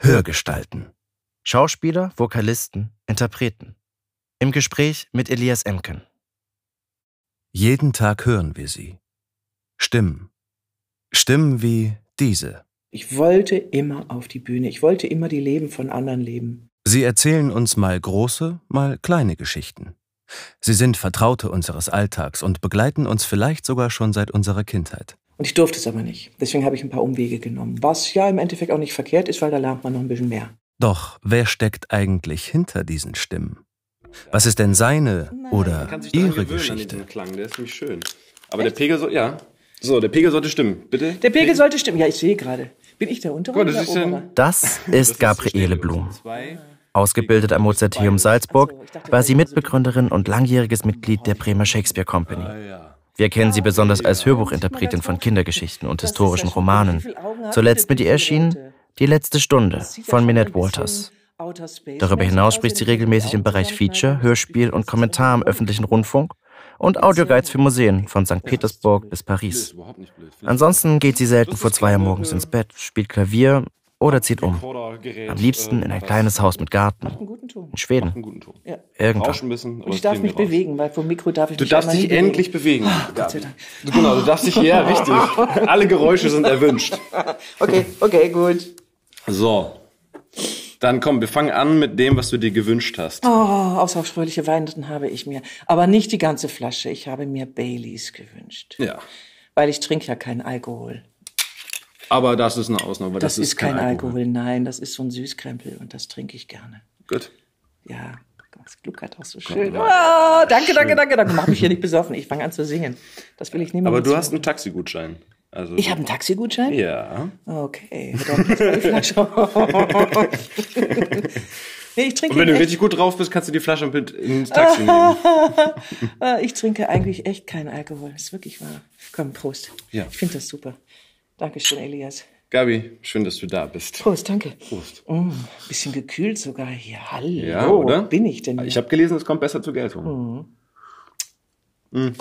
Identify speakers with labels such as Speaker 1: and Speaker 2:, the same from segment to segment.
Speaker 1: Hörgestalten. Schauspieler, Vokalisten, Interpreten. Im Gespräch mit Elias Emken. Jeden Tag hören wir sie. Stimmen. Stimmen wie diese.
Speaker 2: Ich wollte immer auf die Bühne. Ich wollte immer die Leben von anderen leben.
Speaker 1: Sie erzählen uns mal große, mal kleine Geschichten. Sie sind Vertraute unseres Alltags und begleiten uns vielleicht sogar schon seit unserer Kindheit.
Speaker 2: Und ich durfte es aber nicht. Deswegen habe ich ein paar Umwege genommen. Was ja im Endeffekt auch nicht verkehrt ist, weil da lernt man noch ein bisschen mehr.
Speaker 1: Doch wer steckt eigentlich hinter diesen Stimmen? Was ist denn seine oder ihre Geschichte?
Speaker 3: Klang, der ist nämlich schön. Aber Echt? der Pegel soll, ja. So, der Pegel sollte stimmen, bitte.
Speaker 2: Der Pegel sollte stimmen. Ja, ich sehe gerade. Bin ich der untere
Speaker 1: oder der obere? Das ist Gabriele Blum. Ausgebildet am Mozarteum Salzburg, war sie Mitbegründerin und langjähriges Mitglied der Bremer Shakespeare Company. Wir kennen sie besonders als Hörbuchinterpretin von Kindergeschichten und historischen Romanen. Zuletzt mit ihr erschien Die letzte Stunde von Minette Walters. Darüber hinaus spricht sie regelmäßig im Bereich Feature, Hörspiel und Kommentar im öffentlichen Rundfunk und Audioguides für Museen von St. Petersburg bis Paris. Ansonsten geht sie selten vor zwei Uhr morgens ins Bett, spielt Klavier oder zieht um. Am liebsten in ein kleines Haus mit Garten. In Schweden. Ja. Irgendwann.
Speaker 2: Bisschen, und ich darf mich bewegen, weil vom Mikro darf ich
Speaker 3: du
Speaker 2: mich
Speaker 3: Du darfst dich endlich bewegen. Oh, Gott sei Dank. Genau, du darfst dich, ja, richtig. Alle Geräusche sind erwünscht.
Speaker 2: Okay, okay, gut.
Speaker 3: So. Dann komm, wir fangen an mit dem, was du dir gewünscht hast.
Speaker 2: Oh, außerfröhliche Weihnachten habe ich mir. Aber nicht die ganze Flasche. Ich habe mir Baileys gewünscht.
Speaker 3: Ja.
Speaker 2: Weil ich trinke ja keinen Alkohol.
Speaker 3: Aber das ist eine Ausnahme.
Speaker 2: Das, das ist, ist kein, kein Alkohol. Alkohol. nein, das ist so ein Süßkrempel und das trinke ich gerne.
Speaker 3: Gut.
Speaker 2: Ja, das Gluckert auch so schön. Oh, danke, danke, danke, danke. Mach mich hier nicht besoffen. Ich fange an zu singen. Das will ich nicht mehr.
Speaker 3: Aber du hast einen Taxigutschein.
Speaker 2: Also ich habe einen Taxigutschein?
Speaker 3: Ja.
Speaker 2: Okay. nee, ich trinke
Speaker 3: Und wenn du richtig gut drauf bist, kannst du die Flasche mit ins Taxi nehmen.
Speaker 2: ich trinke eigentlich echt keinen Alkohol. Das ist wirklich wahr. Komm, Prost. Ja. Ich finde das super. Dankeschön, Elias.
Speaker 3: Gabi, schön, dass du da bist.
Speaker 2: Prost, danke.
Speaker 3: Prost.
Speaker 2: Mm, bisschen gekühlt sogar hier. Hallo,
Speaker 3: ja, oder?
Speaker 2: bin ich denn?
Speaker 3: Hier? Ich habe gelesen, es kommt besser zur Geltung.
Speaker 2: Mm. Mm.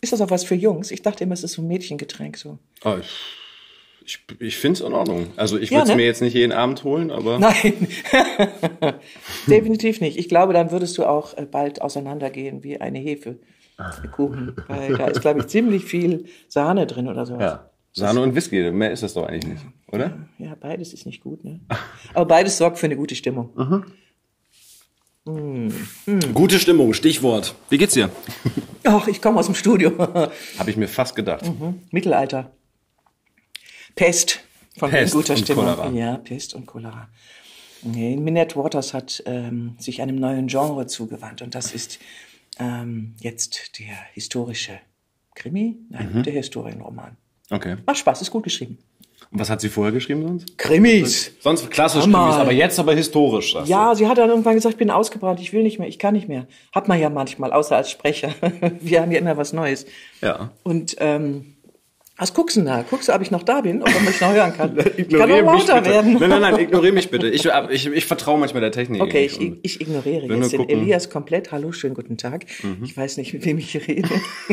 Speaker 2: Ist das auch was für Jungs? Ich dachte immer, es ist so ein Mädchengetränk so.
Speaker 3: Oh, ich ich finde es in Ordnung. Also ich würde es ja, ne? mir jetzt nicht jeden Abend holen, aber.
Speaker 2: Nein, definitiv nicht. Ich glaube, dann würdest du auch äh, bald auseinandergehen wie eine Hefe. Kuchen, weil da ist, glaube ich, ziemlich viel Sahne drin oder sowas.
Speaker 3: Ja. Sahne und Whisky, mehr ist das doch eigentlich nicht, oder?
Speaker 2: Ja, beides ist nicht gut, ne? Aber beides sorgt für eine gute Stimmung. Mhm.
Speaker 3: Mm. Gute Stimmung, Stichwort. Wie geht's dir?
Speaker 2: Ach, ich komme aus dem Studio.
Speaker 3: Habe ich mir fast gedacht.
Speaker 2: Mhm. Mittelalter. Pest von
Speaker 3: Pest
Speaker 2: guter Stimmung.
Speaker 3: Cholera.
Speaker 2: Ja, Pest und Cholera. Nee, Minette Waters hat ähm, sich einem neuen Genre zugewandt und das ist ähm, jetzt der historische Krimi, nein, mhm. der Historienroman.
Speaker 3: Okay.
Speaker 2: Macht Spaß, ist gut geschrieben.
Speaker 3: Und was hat sie vorher geschrieben sonst?
Speaker 2: Krimis.
Speaker 3: Sonst klassisch Hammer. Krimis, aber jetzt aber historisch.
Speaker 2: Ja, du. sie hat dann irgendwann gesagt, ich bin ausgebrannt, ich will nicht mehr, ich kann nicht mehr. Hat man ja manchmal, außer als Sprecher. Wir haben ja immer was Neues.
Speaker 3: Ja.
Speaker 2: Und ähm, was guckst du denn da? Guckst du, ob ich noch da bin oder ob ich noch hören kann? kann auch lauter werden.
Speaker 3: Nein, nein, nein, ignoriere mich bitte. Ich, ich, ich vertraue manchmal der Technik.
Speaker 2: Okay, ich, ich ignoriere jetzt den Elias komplett. Hallo, schönen guten Tag. Mhm. Ich weiß nicht, mit wem ich rede.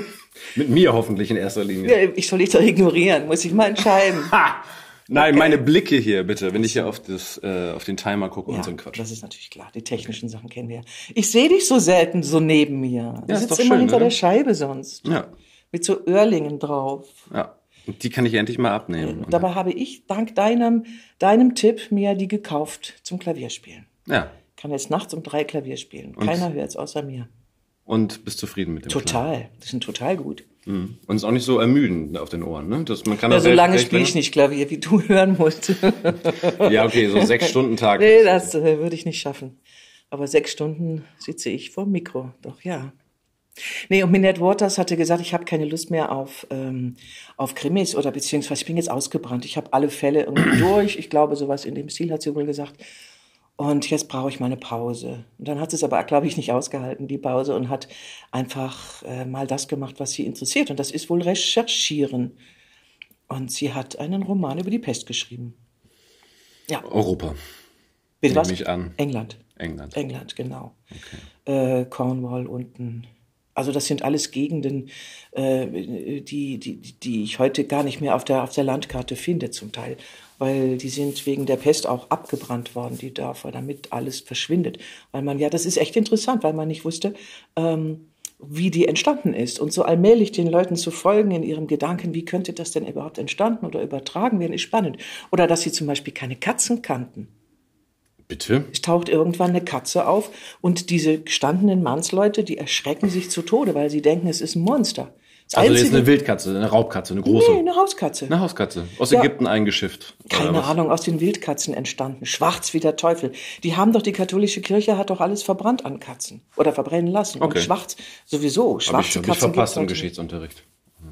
Speaker 3: mit mir hoffentlich in erster Linie.
Speaker 2: Ja, ich soll dich doch ignorieren, muss ich mal entscheiden.
Speaker 3: Ha! Nein, okay. meine Blicke hier bitte, wenn ich hier auf, das, äh, auf den Timer gucke ja, und so ein Quatsch.
Speaker 2: Das ist natürlich klar, die technischen Sachen kennen wir. Ich sehe dich so selten so neben mir. Du
Speaker 3: ja,
Speaker 2: sitzt
Speaker 3: immer schön,
Speaker 2: hinter
Speaker 3: oder?
Speaker 2: der Scheibe sonst.
Speaker 3: Ja
Speaker 2: mit so Öhrlingen drauf.
Speaker 3: Ja. Und die kann ich endlich mal abnehmen.
Speaker 2: Und dabei habe ich dank deinem, deinem Tipp mir die gekauft zum Klavierspielen.
Speaker 3: Ja.
Speaker 2: Kann jetzt nachts um drei Klavier spielen. Und Keiner hört es außer mir.
Speaker 3: Und bist zufrieden mit dem
Speaker 2: Total. Klar. Das sind total gut.
Speaker 3: Mhm. Und ist auch nicht so ermüdend auf den Ohren, ne? Das, man kann
Speaker 2: ja, so lange spiele ich nicht Klavier, wie du hören musst.
Speaker 3: ja, okay, so sechs Stunden Tag.
Speaker 2: Nee, das äh, würde ich nicht schaffen. Aber sechs Stunden sitze ich vor dem Mikro. Doch, ja. Nee, und Minette Waters hatte gesagt, ich habe keine Lust mehr auf, ähm, auf Krimis oder beziehungsweise ich bin jetzt ausgebrannt. Ich habe alle Fälle irgendwie durch. Ich glaube, sowas in dem Stil hat sie wohl gesagt. Und jetzt brauche ich mal eine Pause. Und dann hat sie es aber, glaube ich, nicht ausgehalten, die Pause, und hat einfach äh, mal das gemacht, was sie interessiert. Und das ist wohl Recherchieren. Und sie hat einen Roman über die Pest geschrieben.
Speaker 3: Ja. Europa.
Speaker 2: Bitte was?
Speaker 3: Mich an.
Speaker 2: England.
Speaker 3: England.
Speaker 2: England, genau. Okay. Äh, Cornwall unten Also das sind alles Gegenden, äh, die, die, die ich heute gar nicht mehr auf der, auf der Landkarte finde zum Teil, weil die sind wegen der Pest auch abgebrannt worden, die Dörfer, damit alles verschwindet. Weil man, ja, das ist echt interessant, weil man nicht wusste, ähm, wie die entstanden ist und so allmählich den Leuten zu folgen in ihrem Gedanken, wie könnte das denn überhaupt entstanden oder übertragen werden, ist spannend. Oder dass sie zum Beispiel keine Katzen kannten.
Speaker 3: Bitte?
Speaker 2: Es taucht irgendwann eine Katze auf und diese gestandenen Mannsleute, die erschrecken sich zu Tode, weil sie denken, es ist ein Monster.
Speaker 3: Das also einzige, jetzt eine Wildkatze, eine Raubkatze, eine große?
Speaker 2: Nee, eine Hauskatze.
Speaker 3: Eine Hauskatze. Aus ja. Ägypten eingeschifft.
Speaker 2: Keine Ahnung, aus den Wildkatzen entstanden. Schwarz wie der Teufel. Die haben doch, die katholische Kirche hat doch alles verbrannt an Katzen. Oder verbrennen lassen.
Speaker 3: Okay.
Speaker 2: Und schwarz sowieso. Schwarze hab ich, hab
Speaker 3: Katzen. Ich verpasst im Geschichtsunterricht.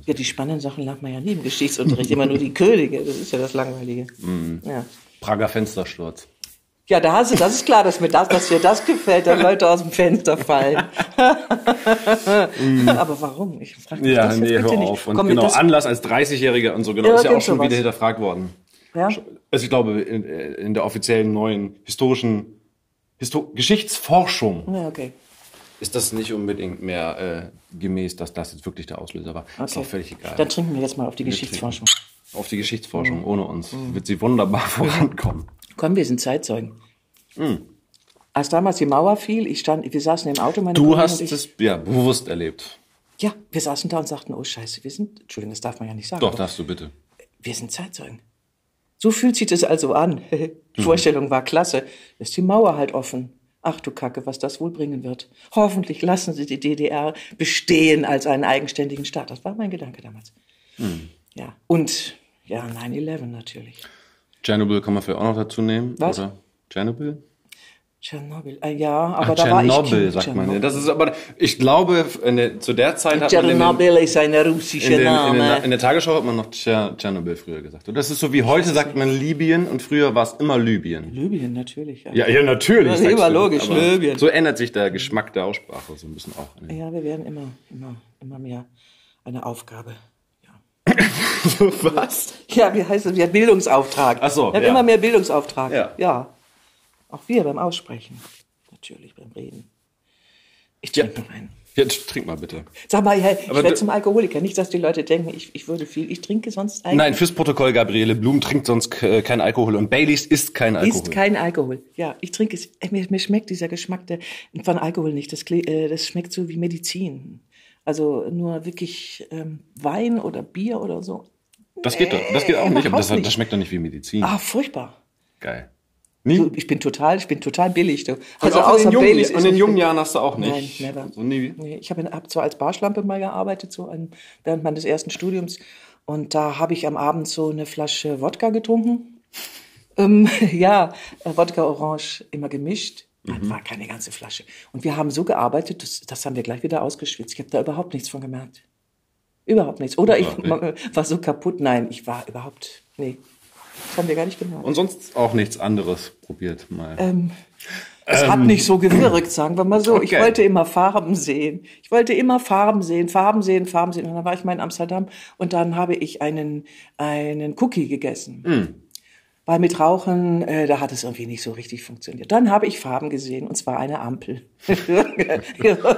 Speaker 2: Ja, die spannenden Sachen lernt man ja nie im Geschichtsunterricht. Immer nur die Könige. Das ist ja das Langweilige.
Speaker 3: Mhm. Ja. Prager Fenstersturz.
Speaker 2: Ja, da hast du, das ist klar, dass mir das, dass dir das gefällt, wenn Leute aus dem Fenster fallen. mm. Aber warum?
Speaker 3: Ich frage mich ja, das nee, hör auf. Und Komm, genau, Anlass als 30-Jähriger und so, genau, ja, ist ja auch schon wieder hinterfragt worden. Ja? Also ich glaube, in, in der offiziellen neuen historischen Histo Geschichtsforschung
Speaker 2: ja, okay.
Speaker 3: ist das nicht unbedingt mehr äh, gemäß, dass das jetzt wirklich der Auslöser war. Okay. Ist auch völlig egal.
Speaker 2: Dann trinken wir jetzt mal auf die wir Geschichtsforschung.
Speaker 3: Auf die Geschichtsforschung. Mhm. Ohne uns mhm. wird sie wunderbar vorankommen.
Speaker 2: Komm, wir sind Zeitzeugen. Mhm. Als damals die Mauer fiel, ich stand, wir saßen im Auto, meine
Speaker 3: Du hast es ja bewusst erlebt.
Speaker 2: Ja, wir saßen da und sagten, oh Scheiße, wir sind, Entschuldigung, das darf man ja nicht sagen.
Speaker 3: Doch, darfst du bitte.
Speaker 2: Wir sind Zeitzeugen. So fühlt sich das also an. die Vorstellung war klasse. Ist die Mauer halt offen. Ach du Kacke, was das wohl bringen wird. Hoffentlich lassen sie die DDR bestehen als einen eigenständigen Staat. Das war mein Gedanke damals. Mhm. Ja. Und ja, 9-11 natürlich.
Speaker 3: Tschernobyl kann man vielleicht auch noch dazu nehmen. Was? Oder Tschernobyl?
Speaker 2: Tschernobyl, äh, ja, aber Ach, da war ich
Speaker 3: Kind. sagt man ja. Das ist aber, ich glaube, der, zu der Zeit
Speaker 2: hat man Tschernobyl ist ein russischer
Speaker 3: in
Speaker 2: Name.
Speaker 3: In, den, in, der Tagesschau hat man noch Tschernobyl früher gesagt. Und das ist so wie heute sagt man Libyen und früher war es immer Libyen.
Speaker 2: Libyen, natürlich.
Speaker 3: Ja, ja, ja natürlich.
Speaker 2: Das ist immer logisch, Libyen.
Speaker 3: So ändert sich der Geschmack der Aussprache so ein bisschen auch.
Speaker 2: Ja, wir werden immer, immer, immer mehr eine Aufgabe.
Speaker 3: Was?
Speaker 2: Ja, wie heißt das? Wir haben Bildungsauftrag.
Speaker 3: Ach so.
Speaker 2: Wir haben
Speaker 3: ja.
Speaker 2: immer mehr Bildungsauftrag.
Speaker 3: Ja.
Speaker 2: ja. Auch wir beim Aussprechen. Natürlich beim Reden. Ich trinke ja. noch einen.
Speaker 3: Ja, trink mal bitte.
Speaker 2: Sag mal, ich werde zum Alkoholiker. Nicht, dass die Leute denken, ich, ich würde viel. Ich trinke sonst
Speaker 3: eigentlich. Nein, fürs Protokoll, Gabriele Blum trinkt sonst äh, kein Alkohol. Und Baileys ist kein Alkohol.
Speaker 2: Ist kein Alkohol. Ja, ich trinke es. Äh, mir, mir schmeckt dieser Geschmack der, von Alkohol nicht. Das, äh, das schmeckt so wie Medizin. Also nur wirklich ähm, Wein oder Bier oder so.
Speaker 3: Das geht, das geht auch nicht, aber das, das, schmeckt doch nicht wie Medizin.
Speaker 2: Ah, furchtbar.
Speaker 3: Geil.
Speaker 2: Nie? ich bin total, ich bin total billig. Du.
Speaker 3: Also außer jungen, Baileys. In den jungen Jahren hast du auch nicht.
Speaker 2: Nein, never.
Speaker 3: So nie.
Speaker 2: Nee, ich habe hab zwar als Barschlampe mal gearbeitet, so ein, während meines ersten Studiums. Und da habe ich am Abend so eine Flasche Wodka getrunken. ähm, ja, äh, Wodka Orange immer gemischt. Das mhm. war keine ganze Flasche. Und wir haben so gearbeitet, das, das haben wir gleich wieder ausgeschwitzt. Ich habe da überhaupt nichts von gemerkt. Überhaupt nichts. Oder ich war so kaputt. Nein, ich war überhaupt, nee. Das haben wir gar nicht gemerkt.
Speaker 3: Und sonst auch nichts anderes probiert mal.
Speaker 2: Ähm, es ähm, hat nicht so gewirkt, sagen wir mal so. Okay. Ich wollte immer Farben sehen. Ich wollte immer Farben sehen, Farben sehen, Farben sehen. Und dann war ich mal in Amsterdam und dann habe ich einen, einen Cookie gegessen. Mm weil mit Rauchen, äh, da hat es irgendwie nicht so richtig funktioniert. Dann habe ich Farben gesehen, und zwar eine Ampel.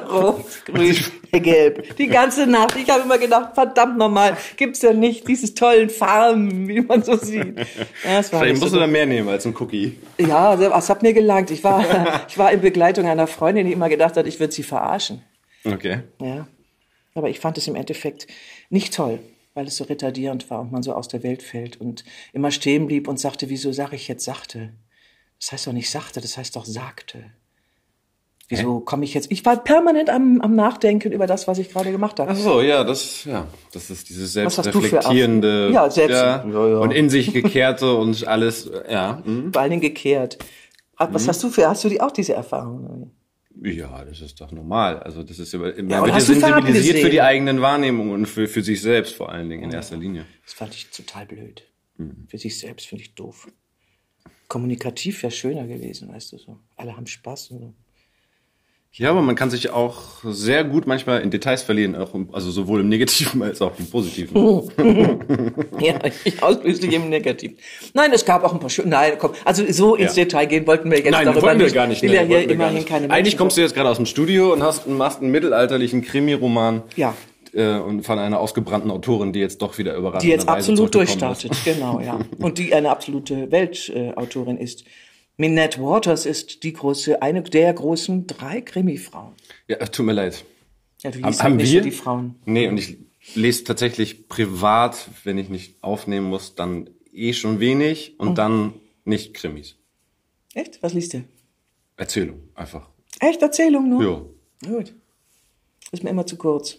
Speaker 2: Rot, grün, gelb. Die ganze Nacht. Ich habe immer gedacht, verdammt nochmal, gibt's ja nicht diese tollen Farben, wie man so sieht. Ja,
Speaker 3: Vielleicht musst so du da mehr nehmen als ein Cookie.
Speaker 2: Ja, das hat mir gelangt. Ich war, ich war in Begleitung einer Freundin, die immer gedacht hat, ich würde sie verarschen.
Speaker 3: Okay.
Speaker 2: Ja. Aber ich fand es im Endeffekt nicht toll weil es so retardierend war und man so aus der Welt fällt und immer stehen blieb und sagte, wieso sage ich jetzt sachte? Das heißt doch nicht sachte, das heißt doch sagte. Wieso komme ich jetzt? Ich war permanent am, am Nachdenken über das, was ich gerade gemacht habe.
Speaker 3: Ach so, ja, das, ja, das ist dieses selbstreflektierende,
Speaker 2: ja, selbst,
Speaker 3: ja, ja, ja. und in sich gekehrte und alles, ja.
Speaker 2: Mhm. Vor allen Dingen gekehrt. Was mhm. hast du für? Hast du die auch diese Erfahrung?
Speaker 3: Ja, das ist doch normal. Also das ist immer, man ja, wird ja sensibilisiert für die eigenen Wahrnehmungen und für, für sich selbst vor allen Dingen in erster Linie.
Speaker 2: Das fand ich total blöd. Mhm. Für sich selbst finde ich doof. Kommunikativ wäre schöner gewesen, weißt du so. Alle haben Spaß und so.
Speaker 3: Ja, aber man kann sich auch sehr gut manchmal in Details verlieren, auch im, also sowohl im Negativen als auch im Positiven.
Speaker 2: ja, ich ausschließlich im Negativen. Nein, es gab auch ein paar schöne. Nein, komm, also so ins ja. Detail gehen wollten wir jetzt
Speaker 3: Nein, darüber wollten wir gar nicht.
Speaker 2: Will ja hier immerhin keine
Speaker 3: Menschen Eigentlich kommst du jetzt gerade aus dem Studio und hast machst einen mittelalterlichen Krimi-Roman.
Speaker 2: Ja.
Speaker 3: Äh, und von einer ausgebrannten Autorin, die jetzt doch wieder überrascht
Speaker 2: Die jetzt absolut durchstartet, genau, ja. Und die eine absolute Weltautorin ist. Minette Waters ist die große, eine der großen drei Krimi-Frauen.
Speaker 3: Ja, tut mir leid.
Speaker 2: Ja, du liest haben halt nicht wir? die Frauen.
Speaker 3: Nee, und ich lese tatsächlich privat, wenn ich nicht aufnehmen muss, dann eh schon wenig und mhm. dann nicht Krimis.
Speaker 2: Echt? Was liest du?
Speaker 3: Erzählung, einfach.
Speaker 2: Echt? Erzählung nur?
Speaker 3: Ja.
Speaker 2: Gut. Ist mir immer zu kurz.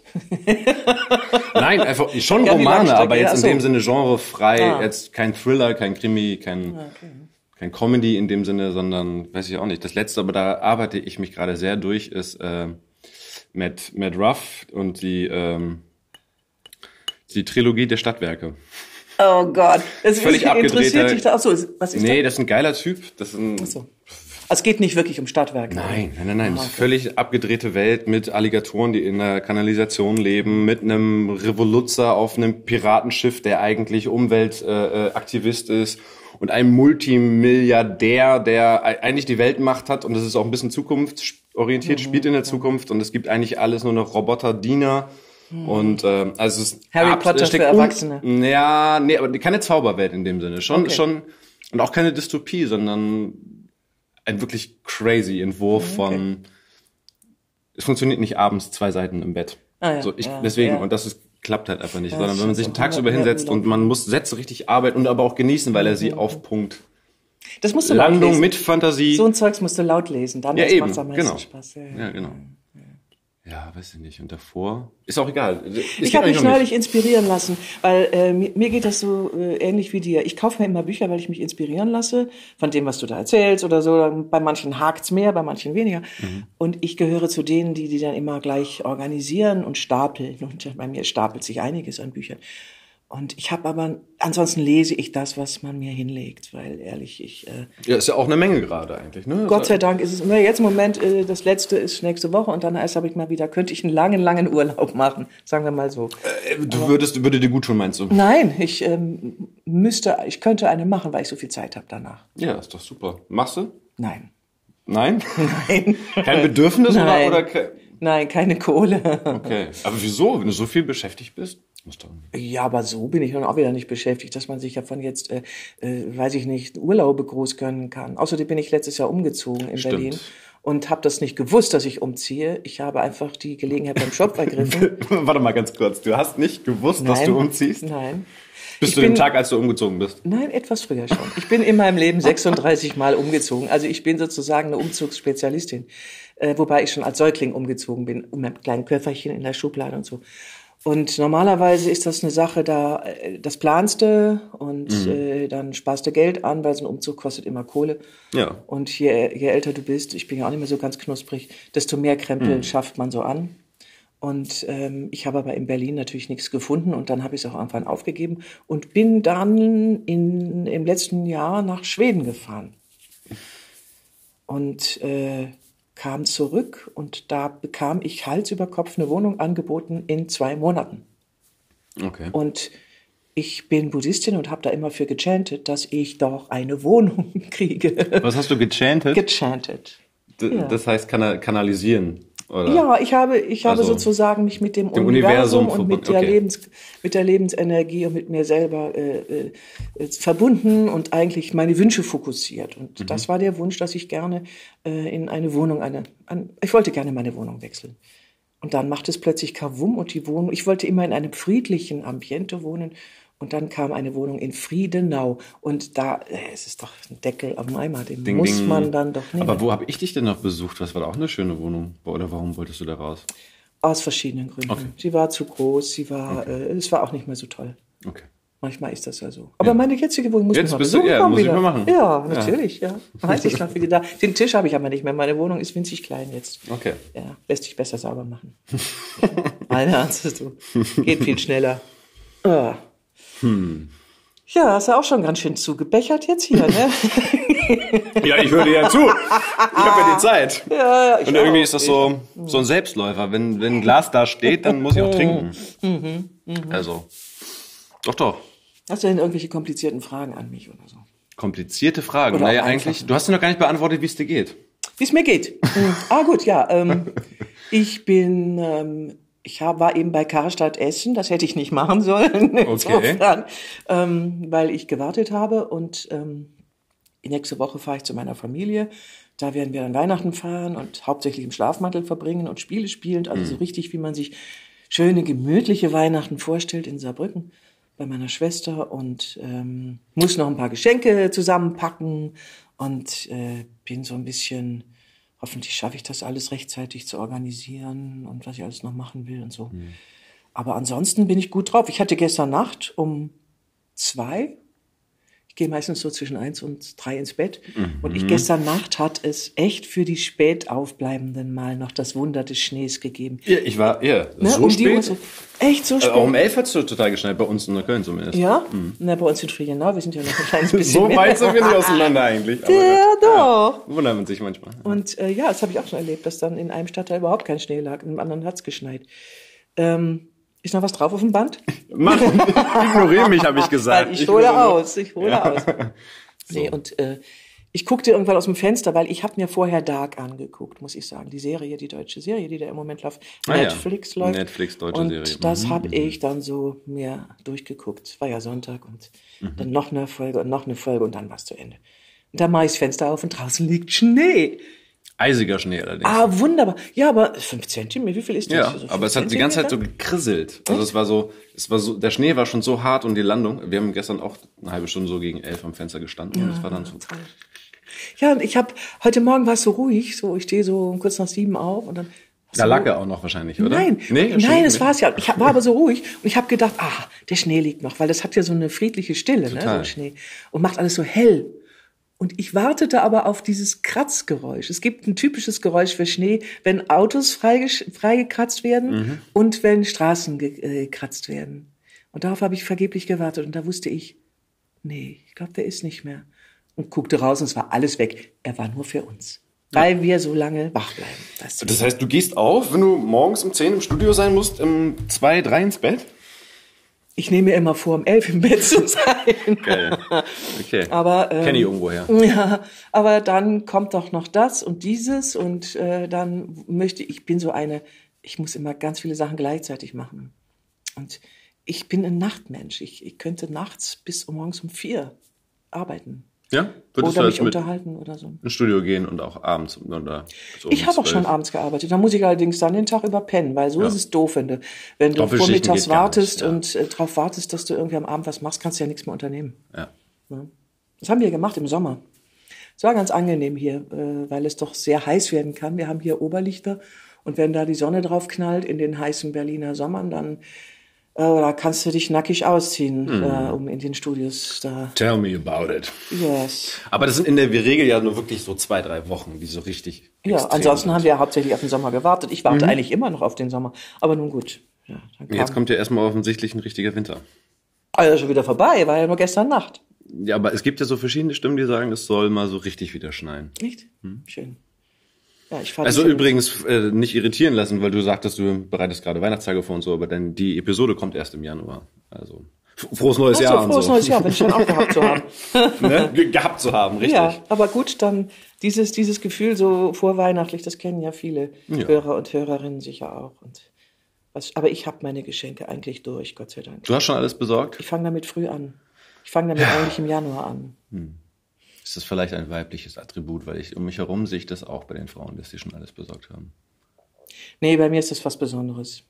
Speaker 3: Nein, einfach schon ja, Romane, aber jetzt in dem Sinne genrefrei, ah. jetzt kein Thriller, kein Krimi, kein ah, okay kein Comedy in dem Sinne, sondern weiß ich auch nicht. Das letzte, aber da arbeite ich mich gerade sehr durch, ist äh, Matt, Matt Ruff und die, ähm, die Trilogie der Stadtwerke.
Speaker 2: Oh Gott, das ist
Speaker 3: völlig
Speaker 2: interessiert dich da. Achso, was ist
Speaker 3: Nee, das? das ist ein geiler Typ. Das ist ein,
Speaker 2: Achso. Also es geht nicht wirklich um Stadtwerke.
Speaker 3: Nein, nein, nein, nein. Ah, okay. Völlig abgedrehte Welt mit Alligatoren, die in der Kanalisation leben, mit einem Revoluzzer auf einem Piratenschiff, der eigentlich Umweltaktivist äh, ist und einem Multimilliardär, der eigentlich die Weltmacht hat und das ist auch ein bisschen zukunftsorientiert, mhm. spielt in der Zukunft und es gibt eigentlich alles nur noch Roboter-Diener. Mhm. Und äh, also es ist
Speaker 2: Harry Potter für Erwachsene.
Speaker 3: ja, nee, aber keine Zauberwelt in dem Sinne. Schon, okay. schon und auch keine Dystopie, sondern ein wirklich crazy Entwurf okay. von. Es funktioniert nicht abends zwei Seiten im Bett. Ah, ja, so ich ja, deswegen ja. und das ist klappt halt einfach nicht, ja, sondern wenn man sich einen tagsüber hinsetzt und man muss Sätze richtig arbeiten und aber auch genießen, weil er sie mhm. auf Punkt
Speaker 2: das musst du
Speaker 3: Landung
Speaker 2: laut lesen.
Speaker 3: mit Fantasie.
Speaker 2: So ein Zeugs musst du laut lesen, dann
Speaker 3: ja, macht es
Speaker 2: am
Speaker 3: meisten
Speaker 2: genau. Spaß.
Speaker 3: Ja, ja, genau. Ja, weiß ich nicht. Und davor ist auch egal.
Speaker 2: Ich, ich habe mich neulich nicht. inspirieren lassen, weil äh, mir, mir geht das so äh, ähnlich wie dir. Ich kaufe mir immer Bücher, weil ich mich inspirieren lasse von dem, was du da erzählst oder so. Bei manchen hakt's mehr, bei manchen weniger. Mhm. Und ich gehöre zu denen, die die dann immer gleich organisieren und stapeln. Und bei mir stapelt sich einiges an Büchern. Und ich habe aber, ansonsten lese ich das, was man mir hinlegt, weil ehrlich, ich. Äh,
Speaker 3: ja, ist ja auch eine Menge gerade eigentlich, ne?
Speaker 2: Gott sei Dank ist es immer jetzt im Moment, äh, das letzte ist nächste Woche und dann erst habe ich mal wieder, könnte ich einen langen, langen Urlaub machen, sagen wir mal so.
Speaker 3: Äh, du aber, würdest, würde dir gut tun, meinst du?
Speaker 2: Nein, ich ähm, müsste, ich könnte eine machen, weil ich so viel Zeit habe danach.
Speaker 3: Ja, ist doch super. Machst du?
Speaker 2: Nein.
Speaker 3: Nein?
Speaker 2: Nein.
Speaker 3: Kein Bedürfnis
Speaker 2: Nein.
Speaker 3: oder? oder
Speaker 2: Nein, keine Kohle.
Speaker 3: Okay. Aber wieso, wenn du so viel beschäftigt bist?
Speaker 2: Ja, aber so bin ich dann auch wieder nicht beschäftigt, dass man sich ja von jetzt, äh, äh, weiß ich nicht, Urlaube groß gönnen kann. Außerdem bin ich letztes Jahr umgezogen in
Speaker 3: Stimmt.
Speaker 2: Berlin und habe das nicht gewusst, dass ich umziehe. Ich habe einfach die Gelegenheit beim Shop ergriffen.
Speaker 3: Warte mal ganz kurz. Du hast nicht gewusst,
Speaker 2: Nein.
Speaker 3: dass du umziehst?
Speaker 2: Nein.
Speaker 3: Bis ich zu dem Tag, als du umgezogen bist?
Speaker 2: Nein, etwas früher schon. Ich bin in meinem Leben 36 Mal umgezogen. Also ich bin sozusagen eine Umzugsspezialistin. Äh, wobei ich schon als Säugling umgezogen bin, um ein kleines Köfferchen in der Schublade und so. Und normalerweise ist das eine Sache, da äh, das planste und mhm. äh, dann sparst du Geld an, weil so ein Umzug kostet immer Kohle.
Speaker 3: Ja.
Speaker 2: Und je, je älter du bist, ich bin ja auch nicht mehr so ganz knusprig, desto mehr Krempel mhm. schafft man so an. Und ähm, ich habe aber in Berlin natürlich nichts gefunden und dann habe ich es auch irgendwann aufgegeben und bin dann in, im letzten Jahr nach Schweden gefahren. Und äh, kam zurück und da bekam ich Hals über Kopf eine Wohnung angeboten in zwei Monaten.
Speaker 3: Okay.
Speaker 2: Und ich bin Buddhistin und habe da immer für gechantet, dass ich doch eine Wohnung kriege.
Speaker 3: Was hast du gechantet?
Speaker 2: Gechantet.
Speaker 3: D ja. Das heißt kanalisieren. Oder?
Speaker 2: Ja, ich habe, ich habe also, sozusagen mich mit dem, dem Universum, Universum, und mit der, okay. Lebens, mit der Lebensenergie und mit mir selber äh, äh, verbunden und eigentlich meine Wünsche fokussiert. Und mhm. das war der Wunsch, dass ich gerne äh, in eine Wohnung, eine, an, ich wollte gerne meine Wohnung wechseln. Und dann macht es plötzlich Kavum und die Wohnung, ich wollte immer in einem friedlichen Ambiente wohnen und dann kam eine Wohnung in Friedenau. Und da, äh, es ist doch ein Deckel am Eimer, den ding, muss ding. man dann doch nehmen.
Speaker 3: Aber wo habe ich dich denn noch besucht? Das war doch auch eine schöne Wohnung. Oder warum wolltest du da raus?
Speaker 2: Aus verschiedenen Gründen. Okay. Sie war zu groß, sie war, okay. äh, es war auch nicht mehr so toll.
Speaker 3: Okay.
Speaker 2: Manchmal ist das ja so. Aber ja. meine jetzige Wohnung muss
Speaker 3: Jetzt
Speaker 2: man
Speaker 3: bist du, ja, muss wieder. ich mal machen.
Speaker 2: Ja, natürlich, ja. ja. Weiß ich noch, wie da. Den Tisch habe ich aber nicht mehr. Meine Wohnung ist winzig klein jetzt.
Speaker 3: Okay.
Speaker 2: Ja, lässt sich besser sauber machen. Alter, Ernst, du. Geht viel schneller.
Speaker 3: Ah. Hm.
Speaker 2: Ja, hast du auch schon ganz schön zugebechert jetzt hier, ne?
Speaker 3: ja, ich höre dir ja zu. Ich habe ja die Zeit. Ja, ja, ich Und irgendwie auch. ist das so, so ein Selbstläufer. Wenn, wenn ein Glas da steht, dann muss ich auch trinken. Mhm, mh. Also, doch, doch.
Speaker 2: Hast du denn irgendwelche komplizierten Fragen an mich oder so?
Speaker 3: Komplizierte Fragen? Oder naja, eigentlich, du hast ja noch gar nicht beantwortet, wie es dir geht.
Speaker 2: Wie es mir geht. ah, gut, ja. Ähm, ich bin ähm, ich war eben bei Karstadt Essen, das hätte ich nicht machen sollen, insofern, ähm, weil ich gewartet habe und ähm, nächste Woche fahre ich zu meiner Familie. Da werden wir dann Weihnachten feiern und hauptsächlich im Schlafmantel verbringen und Spiele spielen, also mhm. so richtig, wie man sich schöne, gemütliche Weihnachten vorstellt in Saarbrücken bei meiner Schwester und ähm, muss noch ein paar Geschenke zusammenpacken und äh, bin so ein bisschen hoffentlich schaffe ich das alles rechtzeitig zu organisieren und was ich alles noch machen will und so. Mhm. Aber ansonsten bin ich gut drauf. Ich hatte gestern Nacht um zwei ich gehe meistens so zwischen eins und drei ins Bett. Mhm. Und ich gestern Nacht hat es echt für die spät aufbleibenden mal noch das Wunder des Schnees gegeben.
Speaker 3: Ja, ich war, ja,
Speaker 2: ne? so um spät. Uhrzeit, echt so spät.
Speaker 3: Also auch um elf hat es total geschneit, bei uns in der Köln zumindest.
Speaker 2: Ja? Mhm. Na, bei uns in Friedenau, wir sind ja noch ein kleines bisschen
Speaker 3: So weit sind wir nicht auseinander eigentlich.
Speaker 2: Aber ja, doch.
Speaker 3: Ja, wundert man sich manchmal.
Speaker 2: Und äh, ja, das habe ich auch schon erlebt, dass dann in einem Stadtteil überhaupt kein Schnee lag, in einem anderen hat es geschneit. Ähm, ist noch was drauf auf dem Band?
Speaker 3: Mach, ignoriere mich, habe ich gesagt.
Speaker 2: ich, ich hole aus, ich hole ja. aus. Nee, so. und äh, ich guckte irgendwann aus dem Fenster, weil ich habe mir vorher Dark angeguckt, muss ich sagen. Die Serie, die deutsche Serie, die da im Moment läuft. Ah, Netflix ja. läuft.
Speaker 3: Netflix, deutsche
Speaker 2: und
Speaker 3: Serie.
Speaker 2: das mhm. habe mhm. ich dann so mir durchgeguckt. War ja Sonntag und mhm. dann noch eine Folge und noch eine Folge und dann war es zu Ende. Und da mache ich das Fenster auf und draußen liegt Schnee.
Speaker 3: Eisiger Schnee allerdings.
Speaker 2: Ah, wunderbar. Ja, aber fünf Zentimeter, wie viel ist das?
Speaker 3: Ja, so aber es hat die ganze Zeit so gekrisselt. Also es war so, es war so, der Schnee war schon so hart und die Landung. Wir haben gestern auch eine halbe Stunde so gegen elf am Fenster gestanden ja, und es war dann so.
Speaker 2: Ja, und ich habe heute Morgen war es so ruhig, so ich stehe so kurz nach sieben auf und dann
Speaker 3: da lag er auch noch wahrscheinlich, oder?
Speaker 2: Nein, nee, nein, es war es ja. Ich war aber so ruhig und ich habe gedacht, ah, der Schnee liegt noch, weil das hat ja so eine friedliche Stille, Total. ne, so ein Schnee und macht alles so hell. Und ich wartete aber auf dieses Kratzgeräusch. Es gibt ein typisches Geräusch für Schnee, wenn Autos freigekratzt werden mhm. und wenn Straßen gekratzt werden. Und darauf habe ich vergeblich gewartet. Und da wusste ich, nee, ich glaube, der ist nicht mehr. Und guckte raus und es war alles weg. Er war nur für uns. Weil wir so lange wach bleiben.
Speaker 3: Das, das heißt, du gehst auf, wenn du morgens um 10 im Studio sein musst, um 2, 3 ins Bett?
Speaker 2: Ich nehme mir immer vor, um elf im Bett zu sein. Geil.
Speaker 3: Okay.
Speaker 2: Aber ähm,
Speaker 3: kenne ich irgendwoher.
Speaker 2: Ja, aber dann kommt doch noch das und dieses und äh, dann möchte ich bin so eine, ich muss immer ganz viele Sachen gleichzeitig machen und ich bin ein Nachtmensch. Ich, ich könnte nachts bis morgens um vier arbeiten.
Speaker 3: Ja?
Speaker 2: Würdest oder mich unterhalten oder so.
Speaker 3: Ins Studio gehen und auch abends oder
Speaker 2: so Ich habe auch schon abends gearbeitet. Da muss ich allerdings dann den Tag über pennen, weil so ja. ist es doof, wenn du, wenn du vormittags wartest nicht, ja. und äh, darauf wartest, dass du irgendwie am Abend was machst, kannst du ja nichts mehr unternehmen.
Speaker 3: Ja. ja.
Speaker 2: Das haben wir gemacht im Sommer. Es war ganz angenehm hier, äh, weil es doch sehr heiß werden kann. Wir haben hier Oberlichter und wenn da die Sonne drauf knallt in den heißen Berliner Sommern, dann da kannst du dich nackig ausziehen, mm. äh, um in den Studios da.
Speaker 3: Tell me about it.
Speaker 2: Yes.
Speaker 3: Aber das sind in der Regel ja nur wirklich so zwei, drei Wochen, die so richtig.
Speaker 2: Ja, ansonsten sind. haben wir ja hauptsächlich auf den Sommer gewartet. Ich warte mhm. eigentlich immer noch auf den Sommer. Aber nun gut.
Speaker 3: Ja, Jetzt kommt ja erstmal offensichtlich ein richtiger Winter.
Speaker 2: Also schon wieder vorbei, war ja nur gestern Nacht.
Speaker 3: Ja, aber es gibt ja so verschiedene Stimmen, die sagen, es soll mal so richtig wieder schneien.
Speaker 2: Echt? Hm? Schön.
Speaker 3: Ja, also übrigens äh, nicht irritieren lassen, weil du sagtest, du bereitest gerade Weihnachtstage vor und so, aber dann die Episode kommt erst im Januar. Also frohes neues so, Jahr.
Speaker 2: Frohes
Speaker 3: so.
Speaker 2: neues Jahr, wenn ich schon auch gehabt zu haben.
Speaker 3: ne? Ge gehabt zu haben, richtig. Ja,
Speaker 2: aber gut, dann dieses dieses Gefühl so vorweihnachtlich, das kennen ja viele ja. Hörer und Hörerinnen sicher auch. Und was, aber ich habe meine Geschenke eigentlich durch, Gott sei Dank.
Speaker 3: Du hast schon alles besorgt?
Speaker 2: Ich fange damit früh an. Ich fange damit ja. eigentlich im Januar an. Hm
Speaker 3: ist das vielleicht ein weibliches Attribut, weil ich um mich herum sehe ich das auch bei den Frauen, dass sie schon alles besorgt haben.
Speaker 2: Nee, bei mir ist das was Besonderes.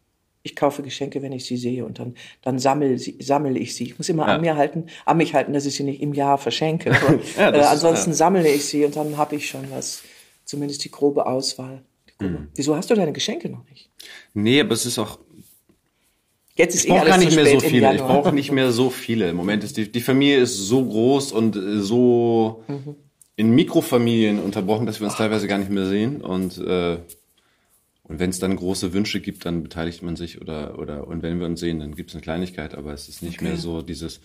Speaker 2: Ich kaufe Geschenke, wenn ich sie sehe und dann, dann sammle, sammle ich sie. Ich muss immer ja. an mir halten, an mich halten, dass ich sie nicht im Jahr verschenke. Aber, ja, äh, ansonsten ist, ja. sammle ich sie und dann habe ich schon was, zumindest die grobe Auswahl. Die grobe. Mhm. Wieso hast du deine Geschenke noch nicht?
Speaker 3: Nee, aber es ist auch,
Speaker 2: Jetzt ist
Speaker 3: ich eh brauche gar nicht mehr so viele. Ich brauche nicht mehr so viele. Im Moment ist die, die Familie ist so groß und äh, so mhm. in Mikrofamilien unterbrochen, dass wir uns teilweise gar nicht mehr sehen. Und, äh, und wenn es dann große Wünsche gibt, dann beteiligt man sich oder, oder und wenn wir uns sehen, dann gibt es eine Kleinigkeit, aber es ist nicht okay. mehr so dieses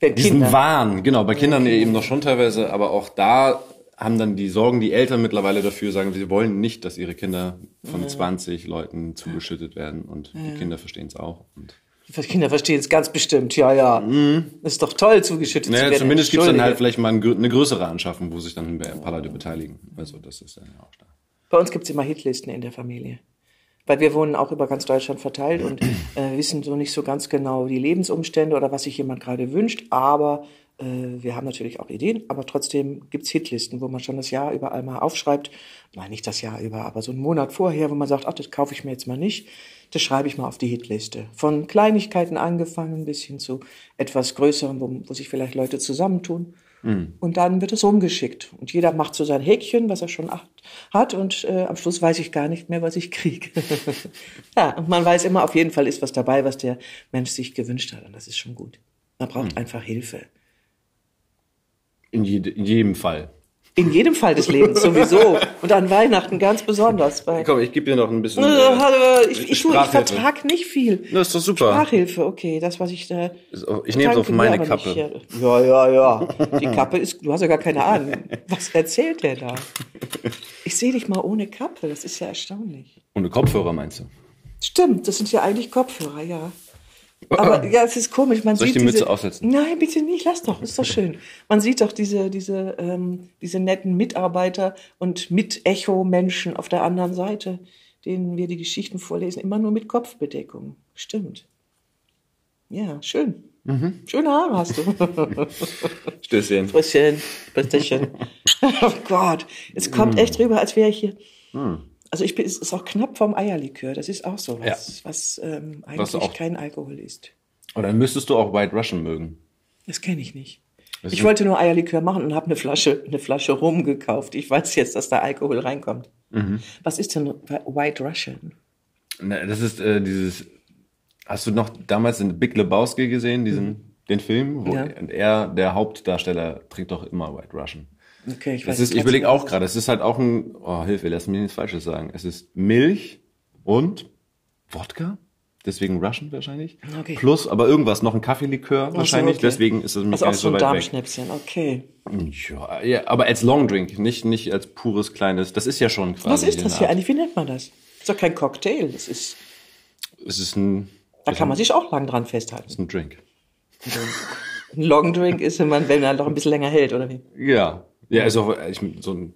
Speaker 3: diesen. Wahn, genau, bei Kindern okay. eben noch schon teilweise, aber auch da haben dann die Sorgen die Eltern mittlerweile dafür, sagen, sie wollen nicht, dass ihre Kinder von ja. 20 Leuten zugeschüttet werden und ja. die Kinder verstehen es auch. Und
Speaker 2: die Kinder verstehen es ganz bestimmt, ja, ja. Mhm. ist doch toll, zugeschüttet
Speaker 3: naja, zu werden. Zumindest gibt es dann halt vielleicht mal eine größere Anschaffung, wo sich dann ein paar Leute beteiligen. Also das ist ja auch
Speaker 2: da. Bei uns gibt es immer Hitlisten in der Familie. Weil wir wohnen auch über ganz Deutschland verteilt und äh, wissen so nicht so ganz genau die Lebensumstände oder was sich jemand gerade wünscht. Aber wir haben natürlich auch Ideen, aber trotzdem gibt's Hitlisten, wo man schon das Jahr überall mal aufschreibt. Nein, nicht das Jahr über, aber so einen Monat vorher, wo man sagt, ach, das kaufe ich mir jetzt mal nicht. Das schreibe ich mal auf die Hitliste. Von Kleinigkeiten angefangen bis hin zu etwas Größerem, wo, wo sich vielleicht Leute zusammentun. Mhm. Und dann wird es rumgeschickt. Und jeder macht so sein Häkchen, was er schon hat. Und äh, am Schluss weiß ich gar nicht mehr, was ich kriege. ja, und man weiß immer, auf jeden Fall ist was dabei, was der Mensch sich gewünscht hat. Und das ist schon gut. Man braucht mhm. einfach Hilfe.
Speaker 3: In, jede, in jedem Fall.
Speaker 2: In jedem Fall des Lebens sowieso. Und an Weihnachten ganz besonders.
Speaker 3: Weil Komm, ich gebe dir noch ein bisschen.
Speaker 2: Äh, ich, ich, ich, ich vertrag nicht viel.
Speaker 3: Das ist doch super.
Speaker 2: Sprachhilfe, okay, das, was ich da.
Speaker 3: Ich nehme es auf meine Kappe.
Speaker 2: Nicht, ja, ja, ja. Die Kappe ist, du hast ja gar keine Ahnung. Was erzählt der da? Ich sehe dich mal ohne Kappe, das ist ja erstaunlich.
Speaker 3: Ohne Kopfhörer meinst du?
Speaker 2: Stimmt, das sind ja eigentlich Kopfhörer, ja. Aber ja, es ist komisch. Man
Speaker 3: Soll
Speaker 2: sieht
Speaker 3: ich die Mütze
Speaker 2: diese,
Speaker 3: aufsetzen?
Speaker 2: Nein, bitte nicht. Lass doch. Ist doch schön. Man sieht doch diese, diese, ähm, diese netten Mitarbeiter und Mit-Echo-Menschen auf der anderen Seite, denen wir die Geschichten vorlesen, immer nur mit Kopfbedeckung. Stimmt. Ja, schön. Mhm. Schöne Haare hast du.
Speaker 3: Stößchen.
Speaker 2: Stößchen. Stößchen. oh Gott. Es kommt mhm. echt rüber, als wäre ich hier. Mhm. Also ich bin, es ist auch knapp vom Eierlikör. Das ist auch so was, ja. was ähm, eigentlich was kein Alkohol ist.
Speaker 3: Und dann müsstest du auch White Russian mögen.
Speaker 2: Das kenne ich nicht. Das ich wollte nur Eierlikör machen und habe eine Flasche, eine Flasche Rum gekauft. Ich weiß jetzt, dass da Alkohol reinkommt. Mhm. Was ist denn White Russian?
Speaker 3: Na, das ist äh, dieses. Hast du noch damals in Big Lebowski gesehen, diesen mhm. den Film, wo ja. er der Hauptdarsteller trinkt doch immer White Russian. Okay, ich weiß. Es ist, ich überlege auch gerade, es ist halt auch ein, oh Hilfe, lass mich nichts Falsches sagen. Es ist Milch und Wodka, deswegen Russian wahrscheinlich. Okay. Plus, aber irgendwas, noch ein Kaffeelikör so, wahrscheinlich, okay. deswegen ist es
Speaker 2: mir also auch so ein Darmschnäpschen, okay.
Speaker 3: Ja, ja, aber als Longdrink, nicht, nicht als pures kleines, das ist ja schon quasi.
Speaker 2: Was ist das hier eigentlich? Wie nennt man das? Das ist doch kein Cocktail, das ist.
Speaker 3: Es ist ein.
Speaker 2: Da kann man sich auch lang dran festhalten. Das
Speaker 3: ist ein Drink.
Speaker 2: Ein Longdrink ist, wenn man, wenn er doch ein bisschen länger hält, oder wie?
Speaker 3: Ja, ja, also ich, so ein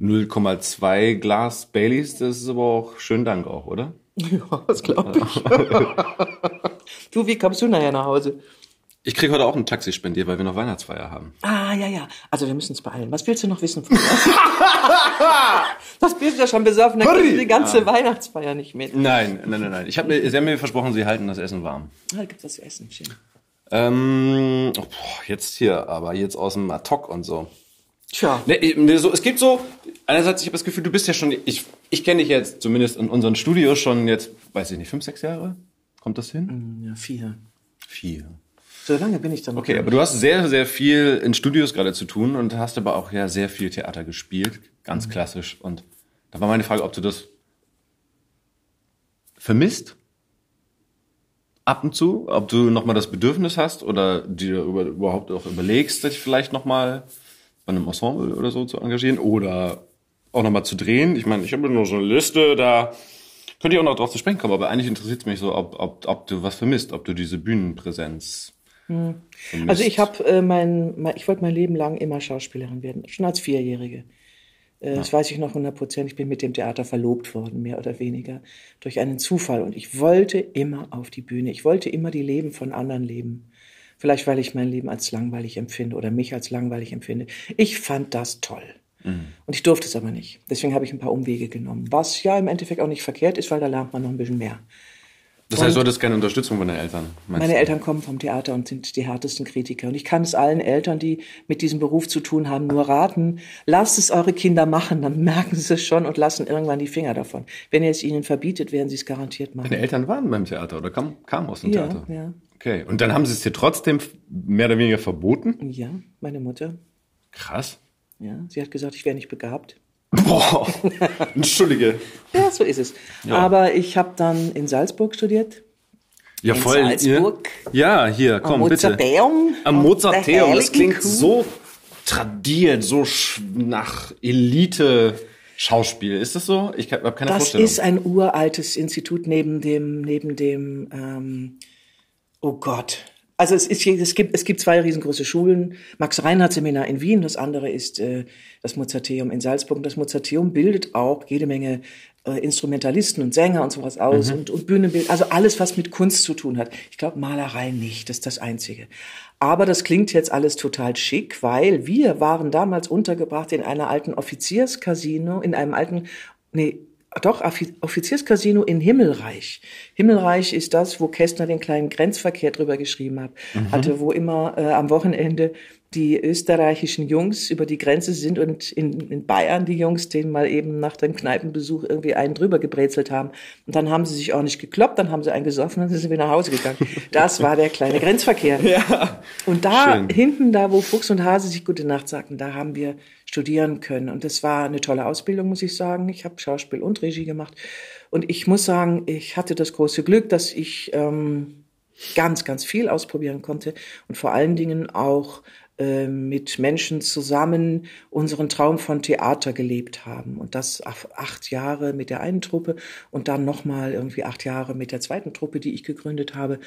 Speaker 3: 0,2 Glas Baileys, das ist aber auch schön Dank auch, oder?
Speaker 2: Ja, das glaube ich. du, wie kommst du nachher nach Hause?
Speaker 3: Ich krieg heute auch ein Taxi spendiert, weil wir noch Weihnachtsfeier haben.
Speaker 2: Ah, ja, ja. Also wir müssen uns beeilen. Was willst du noch wissen von mir? das bist du ja schon besoffen, dann kriegst du die ganze ja. Weihnachtsfeier nicht mit.
Speaker 3: Nein, nein, nein, nein. Ich hab mir, sie haben mir versprochen, sie halten das Essen warm.
Speaker 2: Ah, gibt's was zu essen, schön.
Speaker 3: Ähm, oh, jetzt hier, aber jetzt aus dem Ad-Hoc und so. Tja. Ne, so, es gibt so, einerseits, ich habe das Gefühl, du bist ja schon, ich, ich kenne dich jetzt zumindest in unseren Studios schon jetzt, weiß ich nicht, fünf, sechs Jahre? Kommt das hin?
Speaker 2: Mm, ja, vier.
Speaker 3: Vier.
Speaker 2: So lange bin ich dann
Speaker 3: noch. Okay, aber du hast sehr, sehr viel in Studios gerade zu tun und hast aber auch ja sehr viel Theater gespielt, ganz mhm. klassisch. Und da war meine Frage, ob du das vermisst? Ab und zu? Ob du nochmal das Bedürfnis hast oder dir überhaupt auch überlegst, dich vielleicht nochmal bei einem Ensemble oder so zu engagieren oder auch nochmal zu drehen. Ich meine, ich habe nur so eine Liste, da könnte ich auch noch drauf zu sprechen kommen, aber eigentlich interessiert es mich so, ob, ob, ob du was vermisst, ob du diese Bühnenpräsenz
Speaker 2: hm. Also ich habe äh, mein, mein, ich wollte mein Leben lang immer Schauspielerin werden, schon als Vierjährige. Äh, ja. Das weiß ich noch 100 Prozent. Ich bin mit dem Theater verlobt worden, mehr oder weniger, durch einen Zufall. Und ich wollte immer auf die Bühne. Ich wollte immer die Leben von anderen leben. Vielleicht, weil ich mein Leben als langweilig empfinde oder mich als langweilig empfinde. Ich fand das toll. Mhm. Und ich durfte es aber nicht. Deswegen habe ich ein paar Umwege genommen. Was ja im Endeffekt auch nicht verkehrt ist, weil da lernt man noch ein bisschen mehr.
Speaker 3: Das heißt, du hattest keine Unterstützung von deinen Eltern?
Speaker 2: Meine du? Eltern kommen vom Theater und sind die härtesten Kritiker. Und ich kann es allen Eltern, die mit diesem Beruf zu tun haben, nur raten. Lasst es eure Kinder machen, dann merken sie es schon und lassen irgendwann die Finger davon. Wenn ihr es ihnen verbietet, werden sie es garantiert machen.
Speaker 3: Deine Eltern waren beim Theater oder kamen kam aus dem
Speaker 2: ja,
Speaker 3: Theater?
Speaker 2: Ja.
Speaker 3: Okay. Und dann haben sie es dir trotzdem mehr oder weniger verboten?
Speaker 2: Ja, meine Mutter.
Speaker 3: Krass.
Speaker 2: Ja, sie hat gesagt, ich wäre nicht begabt.
Speaker 3: Boah, entschuldige.
Speaker 2: ja, so ist es. Ja. Aber ich habe dann in Salzburg studiert
Speaker 3: Ja,
Speaker 2: in
Speaker 3: voll.
Speaker 2: Salzburg.
Speaker 3: Ja, hier, komm,
Speaker 2: Am
Speaker 3: bitte.
Speaker 2: Mozarteum.
Speaker 3: Am Mozarteum. Das klingt
Speaker 2: Kuh.
Speaker 3: so tradiert, so nach Elite Schauspiel. Ist das so? Ich habe keine
Speaker 2: Das
Speaker 3: Vorstellung.
Speaker 2: ist ein uraltes Institut neben dem, neben dem, ähm, oh Gott. Also es, ist, es, gibt, es gibt zwei riesengroße Schulen. Max-Reinhardt-Seminar in Wien, das andere ist äh, das Mozarteum in Salzburg. Und das Mozarteum bildet auch jede Menge äh, Instrumentalisten und Sänger und sowas aus und, und Bühnenbild. Also alles, was mit Kunst zu tun hat. Ich glaube, Malerei nicht, das ist das Einzige. Aber das klingt jetzt alles total schick, weil wir waren damals untergebracht in einer alten Offizierscasino, in einem alten, nee, doch, Offi- Offizierscasino in Himmelreich. Himmelreich ist das, wo Kästner den kleinen Grenzverkehr drüber geschrieben hat, hatte, wo immer äh, am Wochenende die österreichischen Jungs über die Grenze sind und in, in Bayern die Jungs den mal eben nach dem Kneipenbesuch irgendwie einen drüber gebrezelt haben. Und dann haben sie sich auch nicht gekloppt, dann haben sie einen gesoffen und dann sind wir nach Hause gegangen. Das war der kleine Grenzverkehr.
Speaker 3: ja.
Speaker 2: Und da
Speaker 3: Schön.
Speaker 2: hinten, da wo Fuchs und Hase sich gute Nacht sagten, da haben wir studieren können. Und das war eine tolle Ausbildung, muss ich sagen. Ich habe Schauspiel und Regie gemacht. Und ich muss sagen, ich hatte das große Glück, dass ich ähm, ganz, ganz viel ausprobieren konnte und vor allen Dingen auch äh, mit Menschen zusammen unseren Traum von Theater gelebt haben. Und das acht Jahre mit der einen Truppe und dann nochmal irgendwie acht Jahre mit der zweiten Truppe, die ich gegründet habe.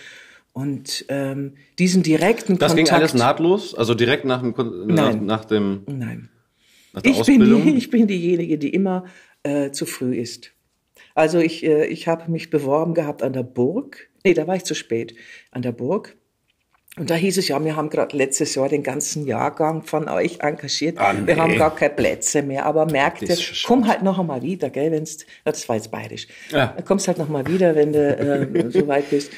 Speaker 2: Und ähm, diesen direkten
Speaker 3: Das
Speaker 2: Kontakt.
Speaker 3: ging alles nahtlos, also direkt nach dem Kon- nach,
Speaker 2: Nein.
Speaker 3: nach dem
Speaker 2: Nein.
Speaker 3: Nach der
Speaker 2: Ich bin, die, ich bin diejenige, die immer äh, zu früh ist. Also ich, äh, ich habe mich beworben gehabt an der Burg. Nee, da war ich zu spät. An der Burg. Und da hieß es ja, wir haben gerade letztes Jahr den ganzen Jahrgang von euch engagiert.
Speaker 3: Ah, nee.
Speaker 2: Wir haben gar keine Plätze mehr, aber merkte, komm halt noch einmal wieder, gell, wenn's, ja, das war jetzt bayerisch.
Speaker 3: Ja.
Speaker 2: Du kommst halt noch mal wieder, wenn du äh, so weit bist.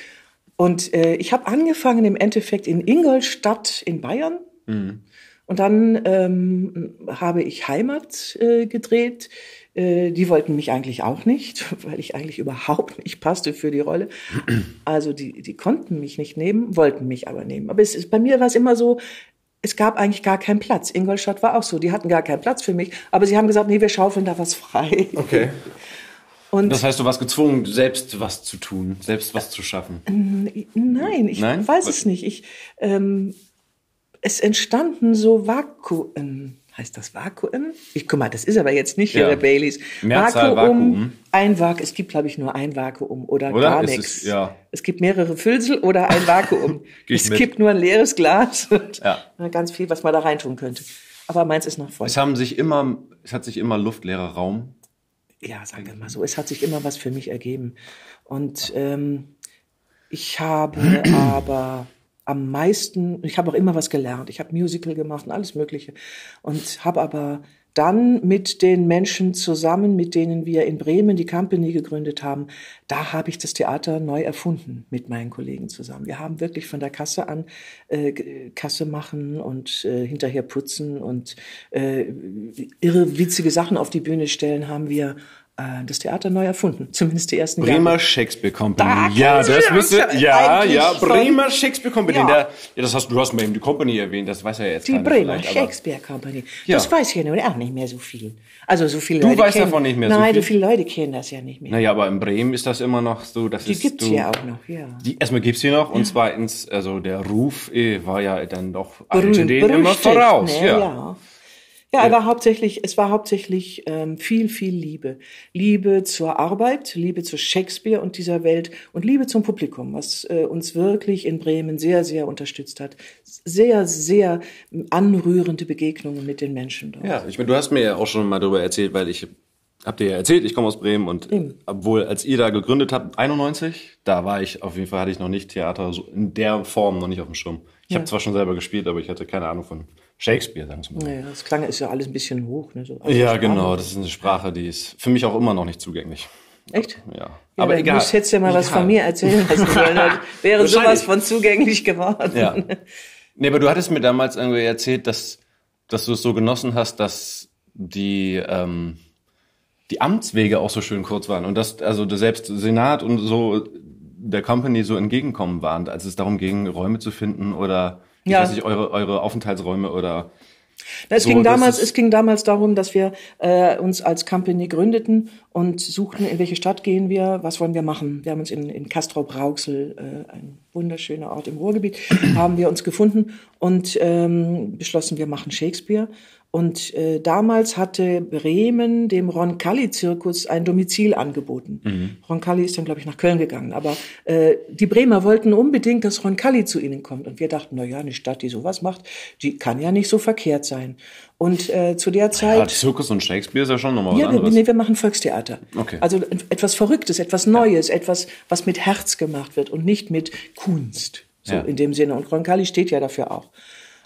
Speaker 2: Und äh, ich habe angefangen im Endeffekt in Ingolstadt in Bayern. Und dann ähm, habe ich Heimat äh, gedreht. Äh, die wollten mich eigentlich auch nicht, weil ich eigentlich überhaupt nicht passte für die Rolle. Also die, die konnten mich nicht nehmen, wollten mich aber nehmen. Aber es ist, bei mir war es immer so, es gab eigentlich gar keinen Platz. Ingolstadt war auch so, die hatten gar keinen Platz für mich. Aber sie haben gesagt, nee, wir schaufeln da was frei.
Speaker 3: Okay.
Speaker 2: Und
Speaker 3: Das heißt, du warst gezwungen, selbst was zu tun, selbst was zu schaffen.
Speaker 2: Nein, ich
Speaker 3: Nein?
Speaker 2: weiß es nicht. Ich, ähm, es entstanden so Vakuen. Heißt das Vakuen? Ich guck mal, das ist aber jetzt nicht hier
Speaker 3: Ja.
Speaker 2: der Baileys.
Speaker 3: Mehrzahl Vakuum.
Speaker 2: Ein Vakuum. Es gibt, glaube ich, nur ein Vakuum oder,
Speaker 3: Oder?
Speaker 2: gar nichts.
Speaker 3: ja.
Speaker 2: Es gibt mehrere Füllsel oder ein Vakuum. Es
Speaker 3: mit.
Speaker 2: gibt nur ein leeres Glas und
Speaker 3: Ja.
Speaker 2: ganz viel, was man da reintun könnte. Aber meins ist noch voll.
Speaker 3: Es haben sich immer, es hat sich immer luftleerer Raum.
Speaker 2: ja, sagen wir mal so, es hat sich immer was für mich ergeben. Und ähm, ich habe aber am meisten, ich habe auch immer was gelernt. Ich habe Musical gemacht und alles Mögliche. Und habe aber dann mit den Menschen zusammen, mit denen wir in Bremen die Company gegründet haben, da habe ich das Theater neu erfunden mit meinen Kollegen zusammen. Wir haben wirklich von der Kasse an äh, Kasse machen und äh, hinterher putzen und äh, irre witzige Sachen auf die Bühne stellen, haben wir äh, das Theater neu erfunden. Zumindest die ersten
Speaker 3: Bremer
Speaker 2: Jahre.
Speaker 3: Shakespeare Company.
Speaker 2: Da
Speaker 3: ja, das müsste, ja, ja, Bremer Shakespeare Company.
Speaker 2: Ja.
Speaker 3: Der, ja, das hast du hast mal eben die Company erwähnt. Das weiß ja jetzt
Speaker 2: Die Bremer Shakespeare Company.
Speaker 3: Ja.
Speaker 2: Das weiß ja nun auch nicht mehr so viel. Also so viele
Speaker 3: Du
Speaker 2: Leute
Speaker 3: weißt
Speaker 2: kennen,
Speaker 3: davon nicht mehr so
Speaker 2: Nein,
Speaker 3: viel?
Speaker 2: so viele Leute kennen das ja nicht mehr.
Speaker 3: Naja, aber in Bremen ist das immer noch so, dass
Speaker 2: Die
Speaker 3: es
Speaker 2: gibt's
Speaker 3: du,
Speaker 2: ja auch noch, ja.
Speaker 3: Die, erstmal gibt's die noch und zweitens, also der Ruf eh, war ja dann doch
Speaker 2: Berühmt-
Speaker 3: alten denen immer
Speaker 2: berüchtigt,
Speaker 3: voraus.
Speaker 2: ne,
Speaker 3: ja.
Speaker 2: ja. Ja, aber hauptsächlich, es war hauptsächlich ähm, viel, viel Liebe. Liebe zur Arbeit, Liebe zu Shakespeare und dieser Welt und Liebe zum Publikum, was äh, uns wirklich in Bremen sehr, sehr unterstützt hat. Sehr, sehr anrührende Begegnungen mit den Menschen dort.
Speaker 3: Ja, ich meine, du hast mir ja auch schon mal darüber erzählt, weil ich hab dir ja erzählt, ich komme aus Bremen und obwohl als ihr da gegründet habt, 91, da war ich auf jeden Fall hatte ich noch nicht Theater so in der Form noch nicht auf dem Schirm. Ich habe zwar schon selber gespielt, aber ich hatte keine Ahnung von Shakespeare, sagen wir mal.
Speaker 2: Naja, das klang ist ja alles ein bisschen hoch. Ne? So,
Speaker 3: Ja, genau, das ist eine Sprache, die ist für mich auch immer noch nicht zugänglich.
Speaker 2: Echt?
Speaker 3: Ja,
Speaker 2: Ja,
Speaker 3: aber egal.
Speaker 2: Musst, hättest ja mal was
Speaker 3: Egal.
Speaker 2: von mir erzählen lassen sollen. Dann wäre sowas von zugänglich geworden.
Speaker 3: Ja. Nee, aber du hattest mir damals irgendwie erzählt, dass, dass du es so genossen hast, dass die, ähm, die Amtswege auch so schön kurz waren und dass also du selbst Senat und so der Company so entgegenkommen waren, als es darum ging, Räume zu finden oder ich
Speaker 2: Ja.
Speaker 3: weiß nicht, eure, eure Aufenthaltsräume oder
Speaker 2: Na, es, so, ging damals, es ging damals darum, dass wir äh, uns als Company gründeten und suchten, in welche Stadt gehen wir, was wollen wir machen. Wir haben uns in, in Castrop-Rauxel, äh, ein wunderschöner Ort im Ruhrgebiet, haben wir uns gefunden und ähm, beschlossen, wir machen Shakespeare. Und äh, damals hatte Bremen dem Roncalli-Zirkus ein Domizil angeboten. Mhm. Roncalli ist dann, glaube ich, nach Köln gegangen. Aber äh, die Bremer wollten unbedingt, dass Roncalli zu ihnen kommt. Und wir dachten, na ja, eine Stadt, die sowas macht, die kann ja nicht so verkehrt sein. Und äh, zu der Zeit... Ja,
Speaker 3: Zirkus und Shakespeare ist ja schon nochmal was
Speaker 2: ja,
Speaker 3: anderes.
Speaker 2: Nee, wir machen Volkstheater. Okay. Also etwas Verrücktes, etwas Neues, ja. etwas, was mit Herz gemacht wird und nicht mit Kunst. So ja. in dem Sinne. Und Roncalli steht ja dafür auch.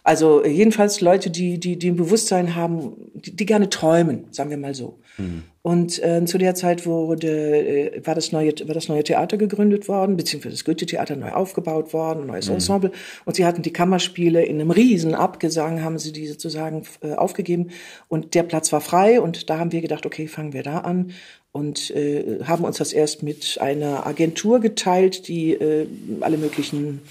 Speaker 2: Also jedenfalls Leute, die, die, die ein Bewusstsein haben, die, die gerne träumen, sagen wir mal so. Mhm. Und äh, zu der Zeit wurde, äh, war, das neue, war das neue Theater gegründet worden, beziehungsweise das Goethe-Theater neu aufgebaut worden, ein neues mhm. Ensemble. Und sie hatten die Kammerspiele in einem riesen Abgesang, haben sie die sozusagen äh, aufgegeben. Und der Platz war frei und da haben wir gedacht, okay, fangen wir da an und äh, haben uns das erst mit einer Agentur geteilt, die äh, alle möglichen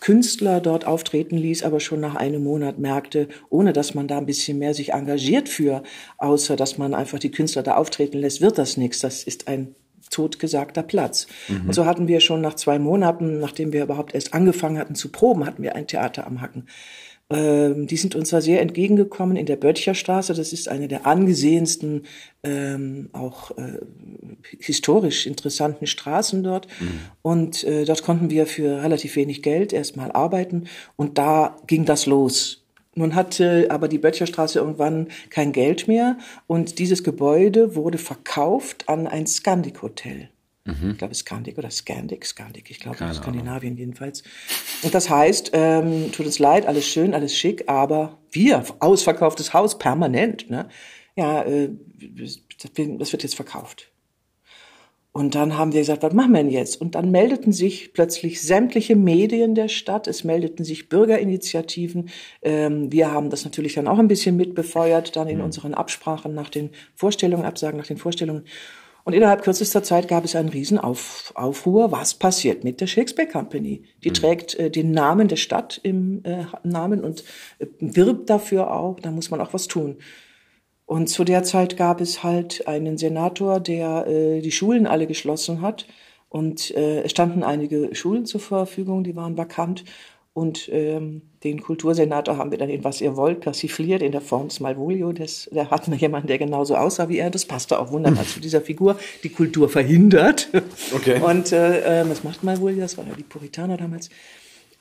Speaker 2: Künstler dort auftreten ließ, aber schon nach einem Monat merkte, ohne dass man da ein bisschen mehr sich engagiert für, außer dass man einfach die Künstler da auftreten lässt, wird das nichts. Das ist ein totgesagter Platz. Mhm. Und so hatten wir schon nach zwei Monaten, nachdem wir überhaupt erst angefangen hatten zu proben, hatten wir ein Theater am Hacken. Ähm, die sind uns da sehr entgegengekommen in der Böttcherstraße. Das ist eine der angesehensten, ähm, auch äh, historisch interessanten Straßen dort. Mhm. Und äh, dort konnten wir für relativ wenig Geld erstmal arbeiten. Und da ging das los. Nun hatte aber die Böttcherstraße irgendwann kein Geld mehr und dieses Gebäude wurde verkauft an ein Scandic-Hotel. Mhm. Ich glaube, Skandik oder Scandic, Skandik, ich glaube, in Skandinavien jedenfalls. Und das heißt, ähm, tut uns leid, alles schön, alles schick, aber wir, ausverkauftes Haus, permanent, ne? Ja, äh, das wird jetzt verkauft. Und dann haben wir gesagt, was machen wir denn jetzt? Und dann meldeten sich plötzlich sämtliche Medien der Stadt, es meldeten sich Bürgerinitiativen. Ähm, wir haben das natürlich dann auch ein bisschen mitbefeuert, dann in mhm. unseren Absprachen nach den Vorstellungen, Absagen nach den Vorstellungen. Und innerhalb kürzester Zeit gab es einen riesen Auf, Aufruhr. Was passiert mit der Shakespeare Company? Die mhm. trägt äh, den Namen der Stadt im äh, Namen und äh, wirbt dafür auch. Da muss man auch was tun. Und zu der Zeit gab es halt einen Senator, der äh, die Schulen alle geschlossen hat. Und äh, es standen einige Schulen zur Verfügung, die waren vakant. Und ähm, den Kultursenator haben wir dann in Was ihr wollt persifliert in der Form des Malvolio. Das, da hatten wir jemanden, der genauso aussah wie er. Das passte auch wunderbar zu dieser Figur. Die Kultur verhindert. Okay. Und äh, was macht Malvolio? Das war ja die Puritaner damals.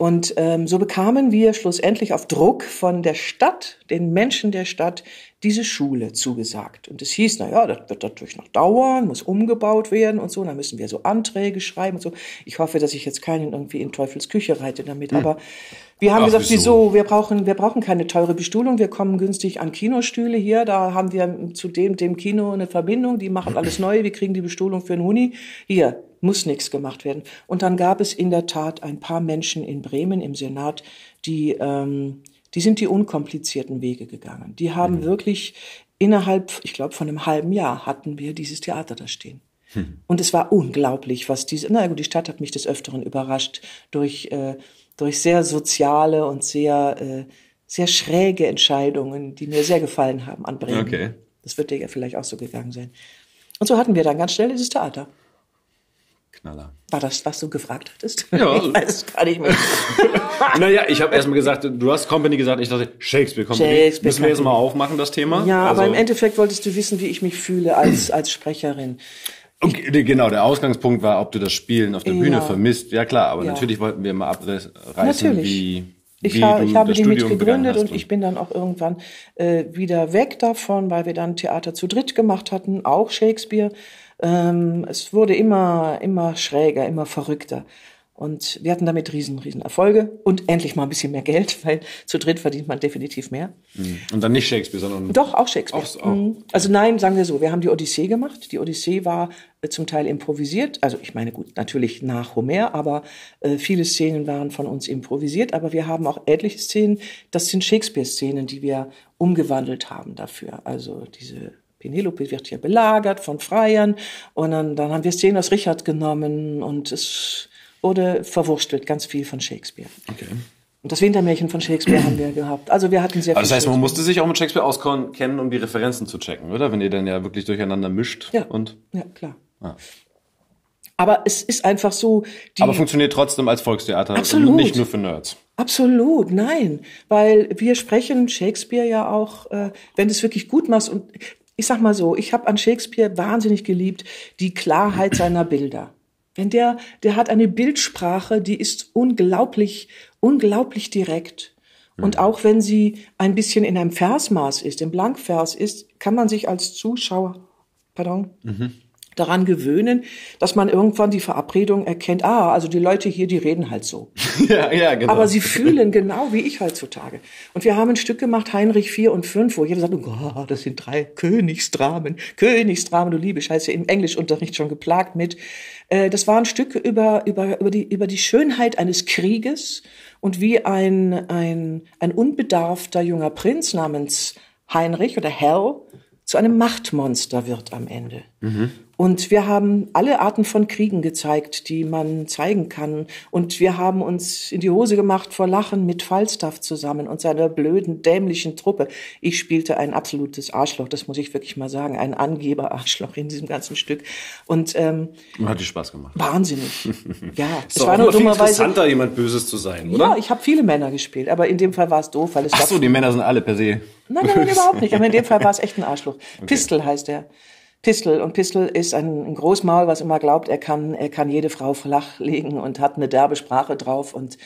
Speaker 2: Und ähm, so bekamen wir schlussendlich auf Druck von der Stadt, den Menschen der Stadt, diese Schule zugesagt. Und es hieß, na ja, das wird natürlich noch dauern, muss umgebaut werden und so. Da müssen wir so Anträge schreiben und so. Ich hoffe, dass ich jetzt keinen irgendwie in Teufels Küche reite damit. Hm. Aber wir haben Ach, gesagt, wieso? wieso? Wir brauchen, wir brauchen keine teure Bestuhlung. Wir kommen günstig an Kinostühle hier. Da haben wir zu dem, dem Kino eine Verbindung. Die machen alles neu. Wir kriegen die Bestuhlung für einen Huni. Hier, muss nichts gemacht werden. Und dann gab es in der Tat ein paar Menschen in Bremen im Senat, die, ähm, die sind die unkomplizierten Wege gegangen. Die haben mhm. wirklich innerhalb, ich glaube, von einem halben Jahr hatten wir dieses Theater da stehen. Mhm. Und es war unglaublich, was diese, na gut, die Stadt hat mich des Öfteren überrascht durch, äh, durch sehr soziale und sehr, äh, sehr schräge Entscheidungen, die mir sehr gefallen haben an Bremen. Okay. Das wird dir ja vielleicht auch so gegangen sein. Und so hatten wir dann ganz schnell dieses Theater. Knaller. War das, was du gefragt hattest? Ja. Ich weiß es gar nicht mehr.
Speaker 3: naja, ich habe erstmal gesagt, du hast Company gesagt, ich dachte, Shakespeare Company. Shakespeare Müssen wir jetzt mal aufmachen, das Thema?
Speaker 2: Ja, also, aber im Endeffekt wolltest du wissen, wie ich mich fühle als, als Sprecherin.
Speaker 3: Okay, genau, der Ausgangspunkt war, ob du das Spielen auf der ja. Bühne vermisst. Ja klar, aber ja. natürlich wollten wir mal abreißen, natürlich. wie
Speaker 2: ich, wie ha, ich habe die mitgegründet und ich bin dann auch irgendwann äh, wieder weg davon, weil wir dann Theater zu dritt gemacht hatten, auch Shakespeare. Ähm, es wurde immer, immer schräger, immer verrückter. Und wir hatten damit riesen, riesen Erfolge und endlich mal ein bisschen mehr Geld, weil zu dritt verdient man definitiv mehr.
Speaker 3: Mhm. Und dann nicht Shakespeare, sondern.
Speaker 2: Doch, auch Shakespeare. Auch, auch. Mhm. Also nein, sagen wir so, wir haben die Odyssee gemacht. Die Odyssee war äh, zum Teil improvisiert. Also ich meine, gut, natürlich nach Homer, aber äh, viele Szenen waren von uns improvisiert. Aber wir haben auch etliche Szenen, das sind Shakespeare-Szenen, die wir umgewandelt haben dafür. Also diese Penelope wird hier belagert von Freiern und dann, dann haben wir Szenen aus Richard genommen und es wurde verwurstelt, ganz viel von Shakespeare. Okay. Und das Wintermärchen von Shakespeare haben wir gehabt. Also wir hatten sehr
Speaker 3: viel. Also das heißt, man musste sich auch mit Shakespeare auskennen, um die Referenzen zu checken, oder? Wenn ihr dann ja wirklich durcheinander mischt.
Speaker 2: Ja,
Speaker 3: und
Speaker 2: ja klar. Ja. Aber es ist einfach so.
Speaker 3: Aber funktioniert trotzdem als Volkstheater Absolut. und nicht nur für Nerds.
Speaker 2: Absolut, nein, weil wir sprechen Shakespeare ja auch, äh, wenn du es wirklich gut machst. Und ich sag mal so, ich habe an Shakespeare wahnsinnig geliebt die Klarheit seiner Bilder. Wenn der, der hat eine Bildsprache, die ist unglaublich, unglaublich direkt. Und mhm. auch wenn sie ein bisschen in einem Versmaß ist, im Blankvers ist, kann man sich als Zuschauer, pardon, mhm daran gewöhnen, dass man irgendwann die Verabredung erkennt, ah, also die Leute hier, die reden halt so. ja, ja, genau. Aber sie fühlen genau wie ich heutzutage. Und wir haben ein Stück gemacht, Heinrich 4 und 5, wo jeder sagt, oh, das sind drei Königsdramen, Königsdramen, du liebe Scheiße, im Englischunterricht schon geplagt mit. Äh, das war ein Stück über, über, über, die, über die Schönheit eines Krieges und wie ein, ein, ein unbedarfter junger Prinz namens Heinrich oder Hell zu einem Machtmonster wird am Ende. Mhm. Und wir haben alle Arten von Kriegen gezeigt, die man zeigen kann. Und wir haben uns in die Hose gemacht vor Lachen mit Falstaff zusammen und seiner blöden, dämlichen Truppe. Ich spielte ein absolutes Arschloch, das muss ich wirklich mal sagen, ein Angeber-Arschloch in diesem ganzen Stück. Und ähm,
Speaker 3: hat dir Spaß gemacht.
Speaker 2: Wahnsinnig. Ja,
Speaker 3: es war nur dummerweise interessanter, jemand Böses zu sein, oder?
Speaker 2: Ja, ich habe viele Männer gespielt, aber in dem Fall war es doof, weil es
Speaker 3: Ach so, die Männer sind alle per se.
Speaker 2: Nein, nein, nein, überhaupt nicht. Aber in dem Fall war es echt ein Arschloch. Okay. Pistol heißt er. Pistol. Und Pistol ist ein, Großmaul, was immer glaubt, er kann, er kann jede Frau flach legen und hat eine derbe Sprache drauf und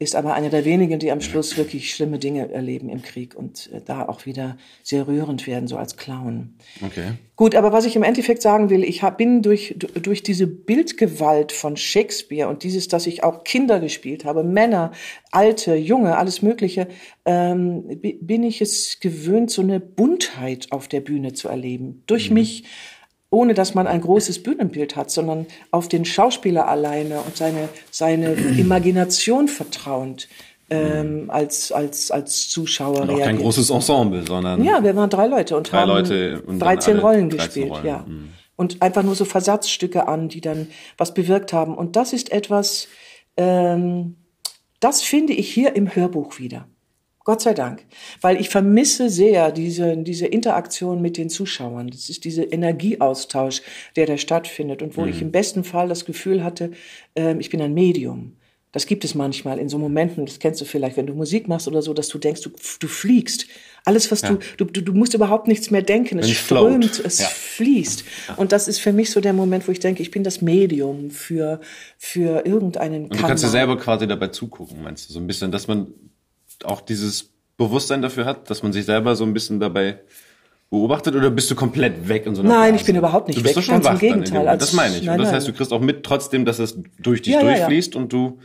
Speaker 2: ist aber einer der wenigen, die am Schluss wirklich schlimme Dinge erleben im Krieg und äh, da auch wieder sehr rührend werden, so als Clown.
Speaker 3: Okay.
Speaker 2: Gut, aber was ich im Endeffekt sagen will, ich hab, bin durch, durch diese Bildgewalt von Shakespeare und dieses, dass ich auch Kinder gespielt habe, Männer, Alte, Junge, alles Mögliche, ähm, bin ich es gewöhnt, so eine Buntheit auf der Bühne zu erleben. Durch mhm. mich ohne dass man ein großes Bühnenbild hat, sondern auf den Schauspieler alleine und seine, seine Imagination vertrauend ähm, als, als, als Zuschauer
Speaker 3: und auch kein großes Ensemble, sondern.
Speaker 2: Ja, wir waren drei Leute und
Speaker 3: drei
Speaker 2: haben
Speaker 3: Leute
Speaker 2: und 13 Rollen 13 gespielt, Rollen. ja. Mhm. Und einfach nur so Versatzstücke an, die dann was bewirkt haben. Und das ist etwas, ähm, das finde ich hier im Hörbuch wieder. Gott sei Dank. Weil ich vermisse sehr diese, diese Interaktion mit den Zuschauern. Das ist dieser Energieaustausch, der da stattfindet und wo mhm. ich im besten Fall das Gefühl hatte, äh, ich bin ein Medium. Das gibt es manchmal in so Momenten, das kennst du vielleicht, wenn du Musik machst oder so, dass du denkst, du, du fliegst. Alles, was ja. du, du, du musst überhaupt nichts mehr denken. Es strömt, float. es ja. fließt. Ja. Und das ist für mich so der Moment, wo ich denke, ich bin das Medium für, für irgendeinen
Speaker 3: Und du kannst dir selber quasi dabei zugucken, meinst du? So ein bisschen, dass man auch dieses Bewusstsein dafür hat, dass man sich selber so ein bisschen dabei beobachtet oder bist du komplett weg in so
Speaker 2: einer Nein, Phase? ich bin überhaupt nicht
Speaker 3: du bist
Speaker 2: weg.
Speaker 3: Schon ganz im Gegenteil. Als, das meine ich. Nein, und das nein. heißt, du kriegst auch mit trotzdem, dass es durch dich ja, durchfließt ja, ja. und du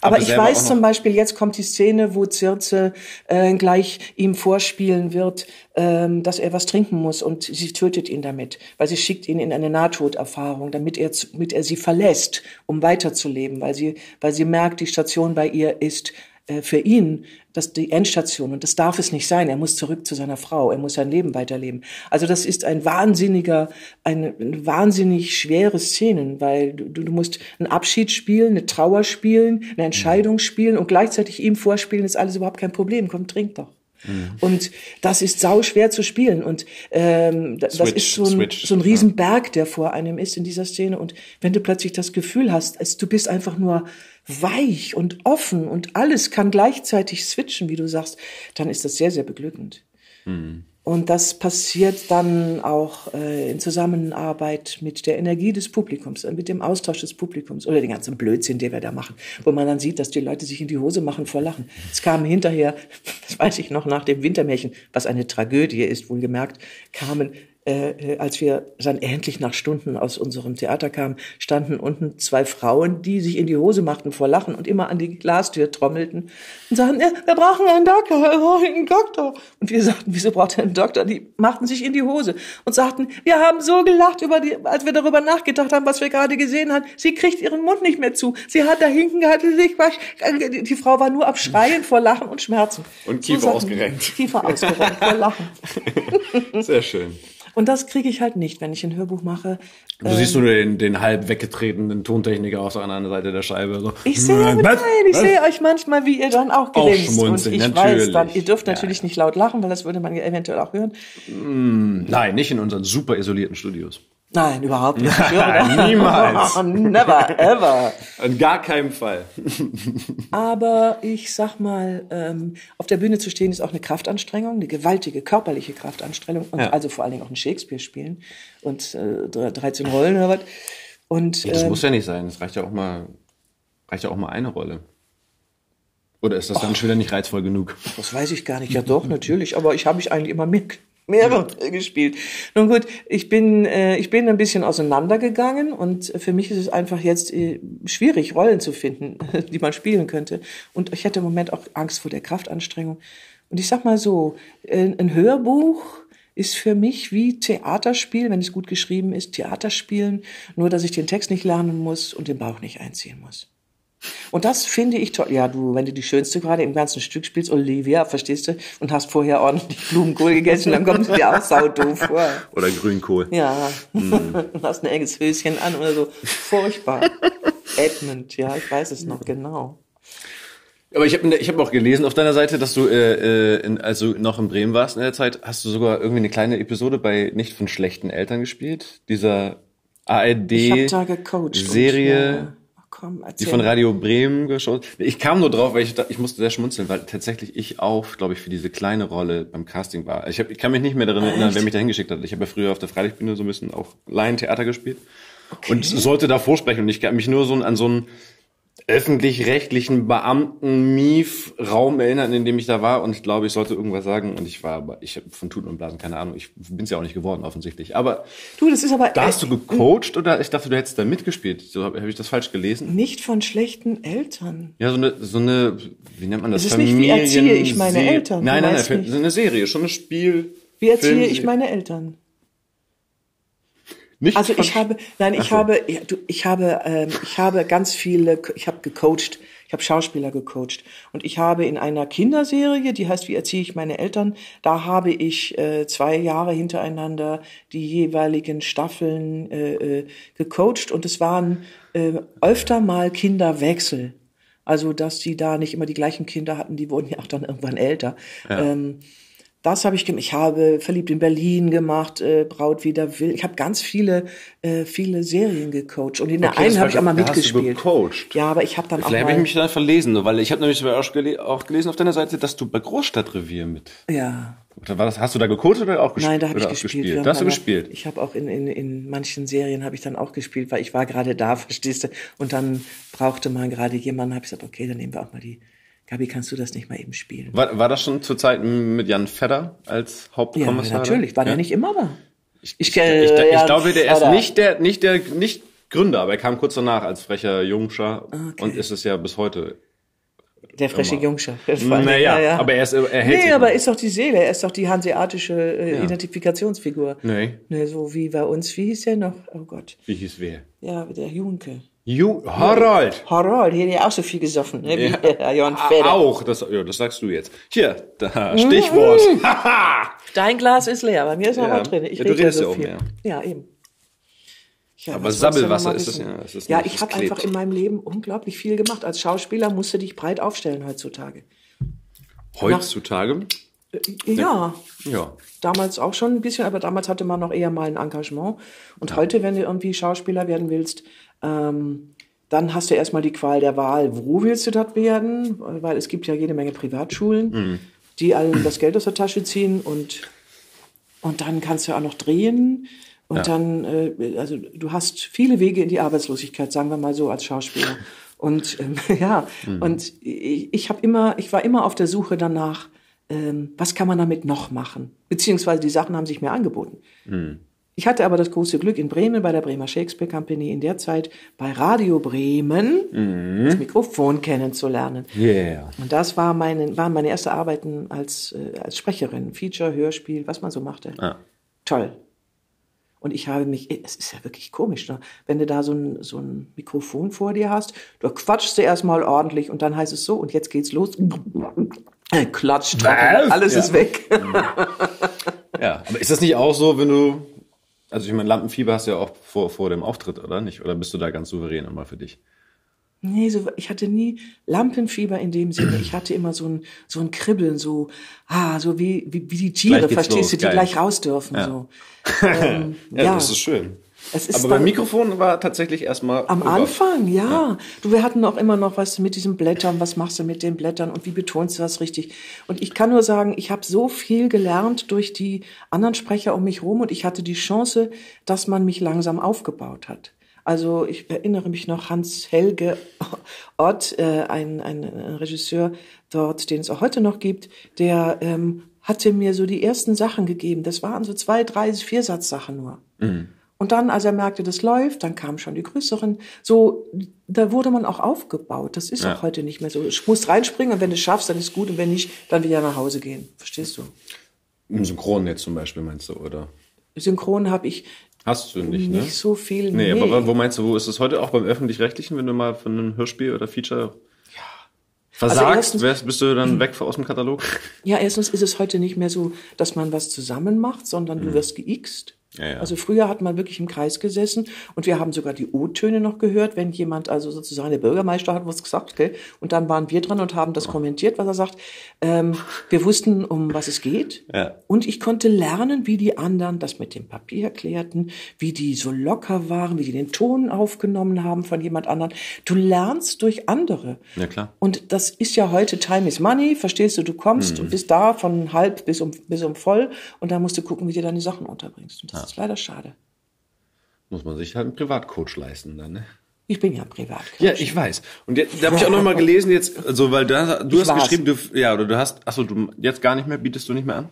Speaker 2: aber, aber ich weiß zum Beispiel, jetzt kommt die Szene, wo Circe äh, gleich ihm vorspielen wird, ähm, dass er was trinken muss und sie tötet ihn damit, weil sie schickt ihn in eine Nahtoderfahrung, damit er, damit er sie verlässt, um weiterzuleben, weil sie, weil sie merkt, die Station bei ihr ist äh, für ihn das die Endstation und das darf es nicht sein. Er muss zurück zu seiner Frau, er muss sein Leben weiterleben. Also das ist ein wahnsinniger, eine, eine wahnsinnig schwere Szenen, weil du, du musst einen Abschied spielen, eine Trauer spielen, eine Entscheidung spielen und gleichzeitig ihm vorspielen, ist alles überhaupt kein Problem. Komm, trink doch. Mhm. Und das ist sau schwer zu spielen. Und ähm, das Switch, ist so ein, Switch, so ein Riesenberg, der vor einem ist in dieser Szene. Und wenn du plötzlich das Gefühl hast, als du bist einfach nur weich und offen und alles kann gleichzeitig switchen, wie du sagst, dann ist das sehr, sehr beglückend. Mhm. Und das passiert dann auch äh, in Zusammenarbeit mit der Energie des Publikums, äh, mit dem Austausch des Publikums oder den ganzen Blödsinn, den wir da machen, wo man dann sieht, dass die Leute sich in die Hose machen vor Lachen. Es kamen hinterher, das weiß ich noch, nach dem Wintermärchen, was eine Tragödie ist, wohlgemerkt, kamen äh, äh, als wir dann endlich nach Stunden aus unserem Theater kamen, standen unten zwei Frauen, die sich in die Hose machten vor Lachen und immer an die Glastür trommelten und sagten, ja, wir brauchen einen Doktor, wir brauchen einen Doktor. Und wir sagten, wieso braucht er einen Doktor? Die machten sich in die Hose und sagten, wir haben so gelacht, über die, als wir darüber nachgedacht haben, was wir gerade gesehen haben. Sie kriegt ihren Mund nicht mehr zu. Sie hat da hinten, sich, die Frau war nur am Schreien vor Lachen und Schmerzen.
Speaker 3: Und Kiefer so ausgerenkt.
Speaker 2: Kiefer ausgerenkt vor Lachen.
Speaker 3: Sehr schön.
Speaker 2: Und das kriege ich halt nicht, wenn ich ein Hörbuch mache.
Speaker 3: Du ähm, siehst nur den, den halb weggetretenen Tontechniker auf der anderen Seite der Scheibe. So.
Speaker 2: Ich sehe, nein, ich sehe euch manchmal, wie ihr dann auch grinst. Und ich natürlich. weiß dann, ihr dürft natürlich ja. nicht laut lachen, weil das würde man eventuell auch hören.
Speaker 3: Mm, nein, nicht in unseren super isolierten Studios.
Speaker 2: Nein, überhaupt nicht.
Speaker 3: Nein, niemals.
Speaker 2: Never, ever.
Speaker 3: In gar keinem Fall.
Speaker 2: Aber ich sag mal, ähm, auf der Bühne zu stehen ist auch eine Kraftanstrengung, eine gewaltige körperliche Kraftanstrengung und ja. also vor allen Dingen auch ein Shakespeare spielen und äh, 13 Rollen oder was. Und,
Speaker 3: ja, das ähm, muss ja nicht sein. Es reicht ja auch mal, reicht ja auch mal eine Rolle. Oder ist das dann schon wieder nicht reizvoll genug?
Speaker 2: Das weiß ich gar nicht. Ja doch, natürlich. Aber ich habe mich eigentlich immer mehr mehrere gespielt. Nun gut, ich bin, äh, ich bin ein bisschen auseinandergegangen und für mich ist es einfach jetzt äh, schwierig, Rollen zu finden, die man spielen könnte. Und ich hätte im Moment auch Angst vor der Kraftanstrengung. Und ich sag mal so, äh, ein Hörbuch ist für mich wie Theaterspiel, wenn es gut geschrieben ist, Theaterspielen, nur dass ich den Text nicht lernen muss und den Bauch nicht einziehen muss. Und das finde ich toll. Ja, du, wenn du die schönste gerade im ganzen Stück spielst, Olivia, verstehst du, und hast vorher ordentlich Blumenkohl gegessen, dann kommst du dir auch saudoof vor.
Speaker 3: Oder Grünkohl.
Speaker 2: Ja, mm. und hast ein enges Höschen an oder so. Furchtbar. Edmund, ja, ich weiß es noch genau.
Speaker 3: Aber ich habe ich hab auch gelesen auf deiner Seite, dass du äh, äh, in, also noch in Bremen warst in der Zeit. Hast du sogar irgendwie eine kleine Episode bei Nicht von schlechten Eltern gespielt? Dieser ARD-Serie komm, erzähl. Die von Radio Bremen geschaut. Ich kam nur drauf, weil ich, ich musste sehr schmunzeln, weil tatsächlich ich auch, glaube ich, für diese kleine Rolle beim Casting war. Ich, hab, ich kann mich nicht mehr daran erinnern, wer mich da hingeschickt hat. Ich habe ja früher auf der Freilichtbühne so ein bisschen auch Laientheater gespielt. Okay. Und sollte da vorsprechen. Und ich kann mich nur so an so ein öffentlich-rechtlichen Beamten-Mief-Raum erinnern, in dem ich da war. Und ich glaube, ich sollte irgendwas sagen. Und ich war aber, ich habe von Tuten und Blasen keine Ahnung. Ich bin es ja auch nicht geworden, offensichtlich. Aber
Speaker 2: du, das ist aber.
Speaker 3: Da hast du gecoacht oder ich dachte, du hättest da mitgespielt. So habe hab ich das falsch gelesen.
Speaker 2: Nicht von schlechten Eltern.
Speaker 3: Ja, so eine, so eine, wie nennt man das?
Speaker 2: Es ist nicht, wie erziehe ich meine Eltern.
Speaker 3: Nein, nein, nein, so eine Serie, schon ein Spiel.
Speaker 2: Wie erziehe Film, ich meine Eltern? Nicht also ich habe, nein, ich so. habe, ich habe, ähm, ich habe ganz viele, ich habe gecoacht, ich habe Schauspieler gecoacht und ich habe in einer Kinderserie, die heißt Wie erziehe ich meine Eltern, da habe ich äh, zwei Jahre hintereinander die jeweiligen Staffeln äh, äh, gecoacht und es waren äh, öfter mal Kinderwechsel. Also, dass die da nicht immer die gleichen Kinder hatten, die wurden ja auch dann irgendwann älter. Ja. Ähm, das habe ich gemacht. Ich habe verliebt in Berlin gemacht, äh, Braut wieder will. Ich habe ganz viele äh, viele Serien gecoacht und in der okay, einen habe ich auch mal mitgespielt.
Speaker 3: Gecoacht.
Speaker 2: Ja, aber ich habe dann
Speaker 3: Vielleicht auch Vielleicht habe ich mich dann verlesen, weil ich habe nämlich auch gelesen auf deiner Seite, dass du bei Großstadtrevier mit.
Speaker 2: Ja.
Speaker 3: Oder war das, hast du da gecoacht oder auch gespielt?
Speaker 2: Nein, da habe ich gespielt. gespielt?
Speaker 3: Da hast du gespielt.
Speaker 2: Ich habe auch in, in, in manchen Serien habe ich dann auch gespielt, weil ich war gerade da, verstehst du? Und dann brauchte man gerade jemanden, habe ich gesagt, okay, dann nehmen wir auch mal die Gabi, kannst du das nicht mal eben spielen?
Speaker 3: War, war das schon zur Zeit mit Jan Fedder als Hauptkommissar?
Speaker 2: Ja, natürlich. War ja? der nicht immer da?
Speaker 3: Ich, ich, ich, ich, ich glaube, der ist nicht der, nicht der, nicht Gründer, aber er kam kurz danach als frecher Jungscher okay. und ist es ja bis heute.
Speaker 2: Der freche Jungscher.
Speaker 3: Naja, ja, aber er, ist, er hält
Speaker 2: Nee, aber er ist doch die Seele, er ist doch die hanseatische äh, ja. Identifikationsfigur.
Speaker 3: Nee.
Speaker 2: nee. So wie bei uns, wie hieß der noch? Oh Gott.
Speaker 3: Wie hieß wer?
Speaker 2: Ja, der Junke.
Speaker 3: Ju Harald.
Speaker 2: Harald, hier hat ja auch so viel gesoffen, ne? Wie ja,
Speaker 3: Jan Feder. Auch, das, ja, das sagst du jetzt. Hier, da, Stichwort.
Speaker 2: Dein Glas ist leer, bei mir ist noch ja. was drin. Ich
Speaker 3: ja, du redest ja auch mehr.
Speaker 2: Ja, eben.
Speaker 3: Ja, Aber Sabbelwasser ist das ja.
Speaker 2: Ist das ja, ich habe einfach in meinem Leben unglaublich viel gemacht. Als Schauspieler musst du dich breit aufstellen heutzutage.
Speaker 3: Heutzutage?
Speaker 2: Nach, äh, ja.
Speaker 3: Ja.
Speaker 2: Damals auch schon ein bisschen, aber damals hatte man noch eher mal ein Engagement. Und ja. heute, wenn du irgendwie Schauspieler werden willst, ähm, dann hast du erstmal die Qual der Wahl, wo willst du das werden? Weil es gibt ja jede Menge Privatschulen, mhm. die allen das Geld aus der Tasche ziehen und, und dann kannst du auch noch drehen. Und ja. dann, äh, also du hast viele Wege in die Arbeitslosigkeit, sagen wir mal so, als Schauspieler. Und ähm, ja, mhm. und ich, ich habe immer, ich war immer auf der Suche danach, ähm, was kann man damit noch machen? Beziehungsweise die Sachen haben sich mir angeboten. Mhm. Ich hatte aber das große Glück in Bremen bei der Bremer Shakespeare Company in der Zeit bei Radio Bremen mhm. das Mikrofon kennenzulernen.
Speaker 3: Yeah.
Speaker 2: Und das war meine, waren meine erste Arbeiten als, äh, als Sprecherin, Feature, Hörspiel, was man so machte. Ah. Toll. Und ich habe mich, es ist ja wirklich komisch, ne? wenn du da so ein, so ein Mikrofon vor dir hast, du quatschst du erstmal ordentlich und dann heißt es so und jetzt geht's los. Klatscht, alles ja. ist weg.
Speaker 3: Ja, Aber ist das nicht auch so, wenn du, also ich meine, Lampenfieber hast du ja auch vor, vor dem Auftritt, oder nicht? Oder bist du da ganz souverän immer für dich?
Speaker 2: Nee, so, ich hatte nie Lampenfieber in dem Sinne. Ich hatte immer so ein, so ein Kribbeln, so, ah, so wie, wie, wie die Tiere, verstehst los, du, die geil. gleich raus dürfen, ja. so.
Speaker 3: Ähm, ja, ja, das ist schön. Aber beim Mikrofon war tatsächlich erstmal.
Speaker 2: Am Anfang, ja. ja. Du, wir hatten auch immer noch was mit diesen Blättern. Was machst du mit den Blättern und wie betonst du das richtig? Und ich kann nur sagen, ich habe so viel gelernt durch die anderen Sprecher um mich rum und ich hatte die Chance, dass man mich langsam aufgebaut hat. Also ich erinnere mich noch Hans Helge Ott, äh, ein, ein, ein Regisseur dort, den es auch heute noch gibt, der ähm, hatte mir so die ersten Sachen gegeben. Das waren so zwei, drei, vier Satzsachen nur. Mhm. Und dann, als er merkte, das läuft, dann kamen schon die größeren. So, da wurde man auch aufgebaut. Das ist ja. auch heute nicht mehr so. Du musst reinspringen und wenn du es schaffst, dann ist gut und wenn nicht, dann wieder nach Hause gehen. Verstehst du?
Speaker 3: Im Synchron jetzt zum Beispiel meinst du, oder?
Speaker 2: Synchron habe ich
Speaker 3: Hast du nicht,
Speaker 2: ne? Nicht so viel.
Speaker 3: Nee, nee, aber wo meinst du, wo ist es heute auch beim Öffentlich-Rechtlichen, wenn du mal von einem Hörspiel oder Feature ja. versagst, also erstens, bist du dann weg aus dem Katalog?
Speaker 2: Ja, erstens ist es heute nicht mehr so, dass man was zusammen macht, sondern du mhm. wirst geixt. Ja, ja. Also früher hat man wirklich im Kreis gesessen und wir haben sogar die O-Töne noch gehört, wenn jemand, also sozusagen der Bürgermeister hat was gesagt, gell? und dann waren wir dran und haben das oh. kommentiert, was er sagt. Ähm, wir wussten, um was es geht ja. und ich konnte lernen, wie die anderen das mit dem Papier erklärten, wie die so locker waren, wie die den Ton aufgenommen haben von jemand anderen. Du lernst durch andere.
Speaker 3: Ja, klar.
Speaker 2: Und das ist ja heute Time is Money, verstehst du, du kommst mhm. und bist da von halb bis um, bis um voll und da musst du gucken, wie du deine Sachen unterbringst. Und das das ist leider schade.
Speaker 3: Muss man sich halt einen Privatcoach leisten dann, ne?
Speaker 2: Ich bin ja Privatcoach.
Speaker 3: Ja, ich weiß. Und jetzt, da habe ich auch noch mal gelesen jetzt, also weil da, du ich hast war's. geschrieben, du, ja, oder du hast, achso, du jetzt gar nicht mehr, bietest du nicht mehr an?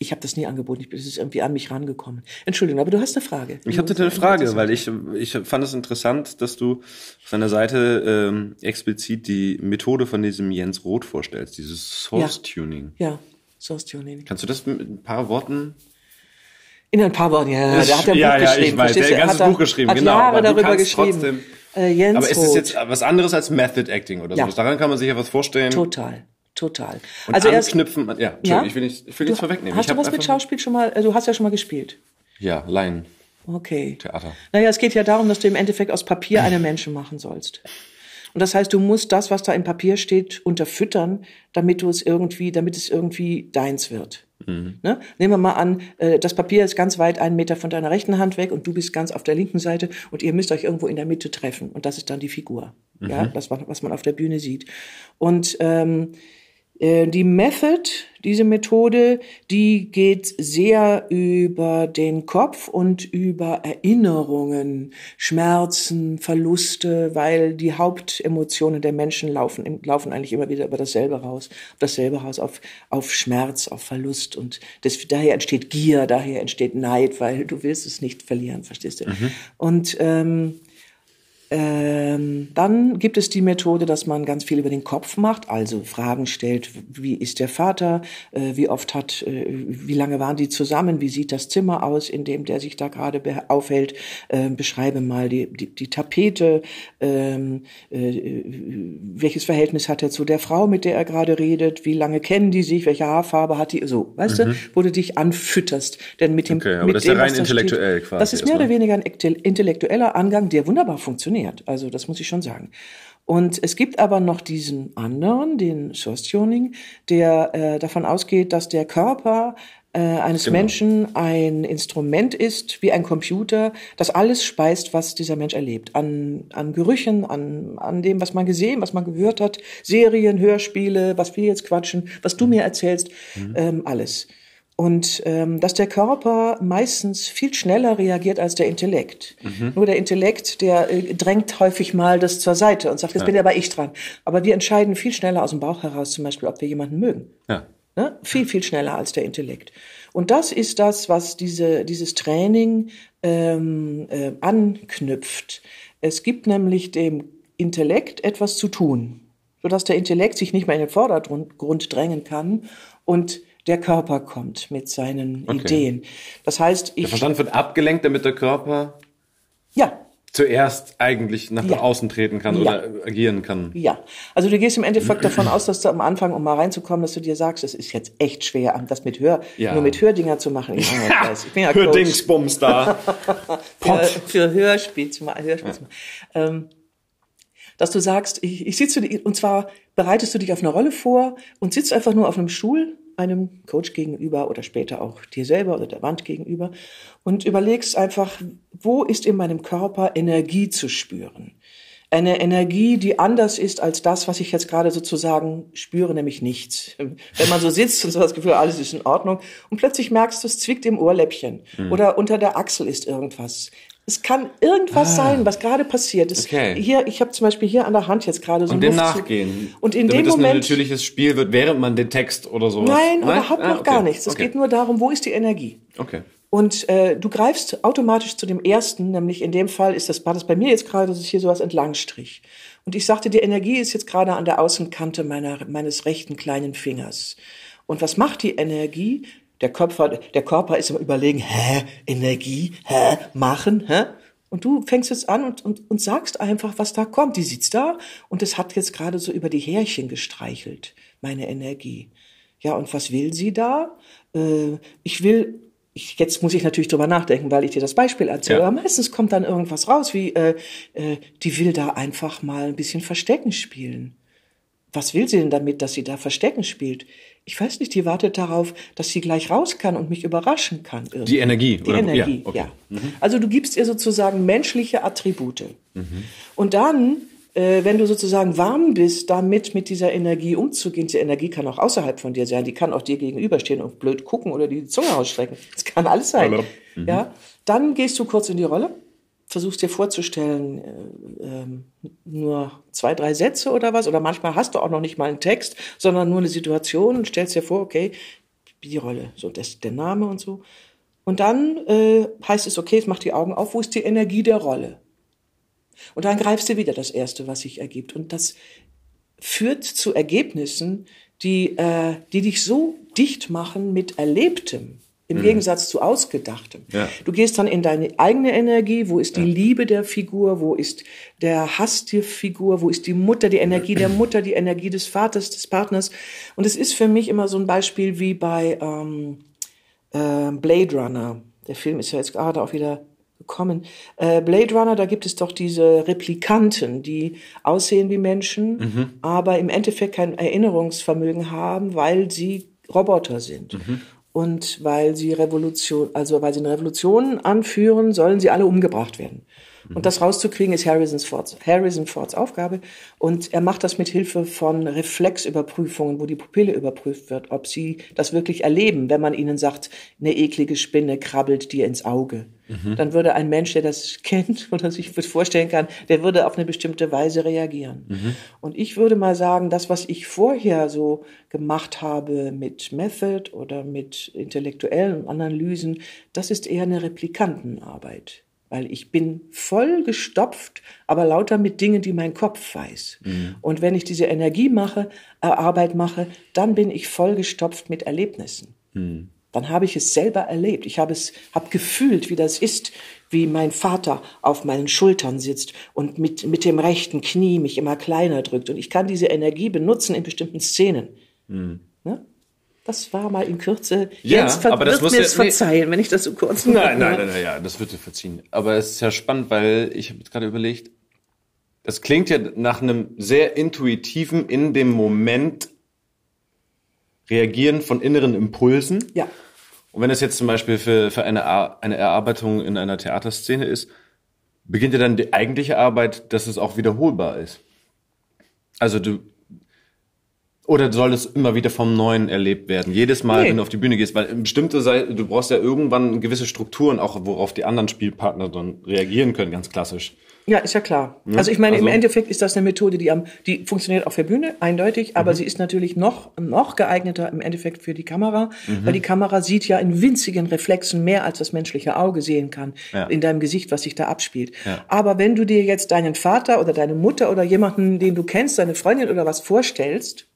Speaker 2: Ich habe das nie angeboten, ich bin es irgendwie an mich rangekommen. Entschuldigung, aber du hast eine Frage.
Speaker 3: Ich hatte eine Frage, weil ich ich fand es interessant, dass du auf deiner Seite ähm, explizit die Methode von diesem Jens Roth vorstellst, dieses Source Tuning.
Speaker 2: Ja, ja Source Tuning.
Speaker 3: Kannst du das mit ein paar Worten
Speaker 2: in ein paar Worten, ja.
Speaker 3: Der hat ein ja, Buch ja, geschrieben. Ich weiß, der hat ganze Buch geschrieben,
Speaker 2: hat
Speaker 3: genau.
Speaker 2: Jahre darüber geschrieben. Trotzdem,
Speaker 3: äh, Jens aber ist es jetzt was anderes als Method Acting oder ja. so? Daran kann man sich ja was vorstellen.
Speaker 2: Total. Total.
Speaker 3: Und also anknüpfen, erst, ja, ja, ich will nicht, ich will nichts vorwegnehmen.
Speaker 2: Hast du was mit Schauspiel schon mal, du hast ja schon mal gespielt.
Speaker 3: Ja, Laien.
Speaker 2: Okay.
Speaker 3: Theater.
Speaker 2: Naja, es geht ja darum, dass du im Endeffekt aus Papier einen Menschen machen sollst. Und das heißt, du musst das, was da im Papier steht, unterfüttern, damit du es irgendwie, damit es irgendwie deins wird. Mhm. Ne? Nehmen wir mal an, äh, das Papier ist ganz weit einen Meter von deiner rechten Hand weg und du bist ganz auf der linken Seite und ihr müsst euch irgendwo in der Mitte treffen. Und das ist dann die Figur. Mhm. Ja, das, was man auf der Bühne sieht. Und ähm, äh, die Method, diese Methode, die geht sehr über den Kopf und über Erinnerungen, Schmerzen, Verluste, weil die Hauptemotionen der Menschen laufen, laufen eigentlich immer wieder über dasselbe raus, dasselbe raus auf, auf Schmerz, auf Verlust und das, daher entsteht Gier, daher entsteht Neid, weil du willst es nicht verlieren, verstehst du? Mhm. Und ähm, ähm, dann gibt es die Methode, dass man ganz viel über den Kopf macht, also Fragen stellt, wie ist der Vater, äh, wie oft hat, äh, wie lange waren die zusammen, wie sieht das Zimmer aus, in dem der sich da gerade aufhält, äh, beschreibe mal die, die, die Tapete, ähm, äh, welches Verhältnis hat er zu der Frau, mit der er gerade redet, wie lange kennen die sich, welche Haarfarbe hat die, so, weißt mhm. du, wo du dich anfütterst, denn mit dem,
Speaker 3: okay, aber
Speaker 2: mit
Speaker 3: das ist ja rein intellektuell
Speaker 2: steht, quasi. Das ist mehr oder weniger ein intellektueller Angang, der wunderbar funktioniert funktioniert. Also das muss ich schon sagen. Und es gibt aber noch diesen anderen, den Source Tuning, der äh, davon ausgeht, dass der Körper äh, eines genau. Menschen ein Instrument ist, wie ein Computer, das alles speist, was dieser Mensch erlebt. An, an Gerüchen, an, an dem, was man gesehen, was man gehört hat, Serien, Hörspiele, was wir jetzt quatschen, was du mir erzählst, mhm. ähm, alles. Und ähm, dass der Körper meistens viel schneller reagiert als der Intellekt. Mhm. Nur der Intellekt, der äh, drängt häufig mal das zur Seite und sagt, jetzt ja. bin aber ich dran. Aber wir entscheiden viel schneller aus dem Bauch heraus, zum Beispiel, ob wir jemanden mögen. Ja. Ne? Viel, viel schneller als der Intellekt. Und das ist das, was diese, dieses Training ähm, äh, anknüpft. Es gibt nämlich dem Intellekt etwas zu tun, sodass der Intellekt sich nicht mehr in den Vordergrund drängen kann und der Körper kommt mit seinen okay. Ideen. Das heißt, ich.
Speaker 3: Der Verstand wird abgelenkt, damit der Körper.
Speaker 2: Ja,
Speaker 3: zuerst eigentlich nach ja. außen treten kann ja. oder agieren kann.
Speaker 2: Ja, also du gehst im Endeffekt davon aus, dass du am Anfang, um mal reinzukommen, dass du dir sagst, es ist jetzt echt schwer, das mit Hör, ja. nur mit Hördinger zu machen. Ich, ich
Speaker 3: bin ja Hördingsbums da.
Speaker 2: für, für Hörspiel zu machen. Hörspiel zu machen. Ähm, dass du sagst, ich, ich sitze, und zwar bereitest du dich auf eine Rolle vor und sitzt einfach nur auf einem Stuhl einem Coach gegenüber oder später auch dir selber oder der Wand gegenüber und überlegst einfach, wo ist in meinem Körper Energie zu spüren? Eine Energie, die anders ist als das, was ich jetzt gerade sozusagen spüre, nämlich nichts. Wenn man so sitzt und so das Gefühl, alles ist in Ordnung und plötzlich merkst du, es zwickt im Ohrläppchen mhm. oder unter der Achsel ist irgendwas. Es kann irgendwas ah, sein, was gerade passiert. Es, okay. Hier, ich habe zum Beispiel hier an der Hand jetzt gerade so
Speaker 3: und dem nachgehen. Und in damit dem Moment, ein natürliches Spiel wird, während man den Text oder so.
Speaker 2: Nein, Nein? überhaupt ah, noch okay. gar nichts. Es okay. geht nur darum, wo ist die Energie.
Speaker 3: Okay.
Speaker 2: Und äh, du greifst automatisch zu dem ersten, nämlich in dem Fall ist das, war das bei mir jetzt gerade, dass ich hier sowas entlangstrich. Und ich sagte, die Energie ist jetzt gerade an der Außenkante meiner, meines rechten kleinen Fingers. Und was macht die Energie? Der Körper, der Körper ist immer überlegen, hä, Energie, hä, machen, hä? Und du fängst jetzt an und, und, und sagst einfach, was da kommt. Die sitzt da und es hat jetzt gerade so über die Härchen gestreichelt, meine Energie. Ja, und was will sie da? Äh, ich will, ich, jetzt muss ich natürlich drüber nachdenken, weil ich dir das Beispiel erzähle. Ja. Aber meistens kommt dann irgendwas raus, wie äh, äh, die will da einfach mal ein bisschen Verstecken spielen. Was will sie denn damit, dass sie da Verstecken spielt? Ich weiß nicht, die wartet darauf, dass sie gleich raus kann und mich überraschen kann.
Speaker 3: Irgendwie. Die Energie,
Speaker 2: Die oder? Energie, ja. Okay. ja. Mhm. Also du gibst ihr sozusagen menschliche Attribute. Mhm. Und dann, äh, wenn du sozusagen warm bist, damit mit dieser Energie umzugehen, diese Energie kann auch außerhalb von dir sein, die kann auch dir gegenüberstehen und blöd gucken oder die Zunge ausstrecken. Das kann alles sein. Mhm. Ja, dann gehst du kurz in die Rolle versuchst dir vorzustellen, äh, äh, nur zwei, drei Sätze oder was, oder manchmal hast du auch noch nicht mal einen Text, sondern nur eine Situation und stellst dir vor, okay, die Rolle, so das, der Name und so. Und dann äh, heißt es, okay, jetzt mach die Augen auf, wo ist die Energie der Rolle? Und dann greifst du wieder das Erste, was sich ergibt. Und das führt zu Ergebnissen, die, äh, die dich so dicht machen mit Erlebtem, im mhm. Gegensatz zu Ausgedachtem. Ja. Du gehst dann in deine eigene Energie. Wo ist die ja. Liebe der Figur? Wo ist der Hass der Figur? Wo ist die Mutter, die Energie der Mutter, die Energie des Vaters, des Partners? Und es ist für mich immer so ein Beispiel wie bei ähm, äh, Blade Runner. Der Film ist ja jetzt gerade auch wieder gekommen. Äh, Blade Runner, da gibt es doch diese Replikanten, die aussehen wie Menschen, mhm. aber im Endeffekt kein Erinnerungsvermögen haben, weil sie Roboter sind. Mhm. Und weil sie Revolution, also weil sie eine Revolution anführen, sollen sie alle umgebracht werden. Und das rauszukriegen ist Harrison Fords, Harrison Fords Aufgabe. Und er macht das mit Hilfe von Reflexüberprüfungen, wo die Pupille überprüft wird, ob sie das wirklich erleben, wenn man ihnen sagt, eine eklige Spinne krabbelt dir ins Auge. Mhm. Dann würde ein Mensch, der das kennt oder sich vorstellen kann, der würde auf eine bestimmte Weise reagieren. Mhm. Und ich würde mal sagen, das, was ich vorher so gemacht habe mit Method oder mit intellektuellen Analysen, das ist eher eine Replikantenarbeit. Weil ich bin voll gestopft, aber lauter mit Dingen, die mein Kopf weiß. Mhm. Und wenn ich diese Energie mache, äh, Arbeit mache, dann bin ich voll gestopft mit Erlebnissen. Mhm dann habe ich es selber erlebt. Ich habe es, habe gefühlt, wie das ist, wie mein Vater auf meinen Schultern sitzt und mit, mit dem rechten Knie mich immer kleiner drückt. Und ich kann diese Energie benutzen in bestimmten Szenen. Mhm. Das war mal in Kürze.
Speaker 3: Ja, Jetzt
Speaker 2: aber
Speaker 3: das
Speaker 2: wird mir es verzeihen, nee. wenn ich das so kurz
Speaker 3: Nein, nein, nein, nein, ja, das wird dir verziehen. Aber es ist ja spannend, weil ich habe jetzt gerade überlegt, das klingt ja nach einem sehr intuitiven, in dem Moment Reagieren von inneren Impulsen.
Speaker 2: Ja.
Speaker 3: Und wenn es jetzt zum Beispiel für, für eine, eine Erarbeitung in einer Theaterszene ist, beginnt ja dann die eigentliche Arbeit, dass es auch wiederholbar ist. Also du, oder soll es immer wieder vom Neuen erlebt werden? Jedes Mal, nee. wenn du auf die Bühne gehst, weil bestimmte Seite, du brauchst ja irgendwann gewisse Strukturen, auch worauf die anderen Spielpartner dann reagieren können, ganz klassisch.
Speaker 2: Ja, ist ja klar. Ja? Also ich meine, also, im Endeffekt ist das eine Methode, die am, die funktioniert auf der Bühne, eindeutig, aber mhm. sie ist natürlich noch, noch geeigneter im Endeffekt für die Kamera, mhm. weil die Kamera sieht ja in winzigen Reflexen mehr, als das menschliche Auge sehen kann, ja. in deinem Gesicht, was sich da abspielt. Ja. Aber wenn du dir jetzt deinen Vater oder deine Mutter oder jemanden, den du kennst, deine Freundin oder was vorstellst,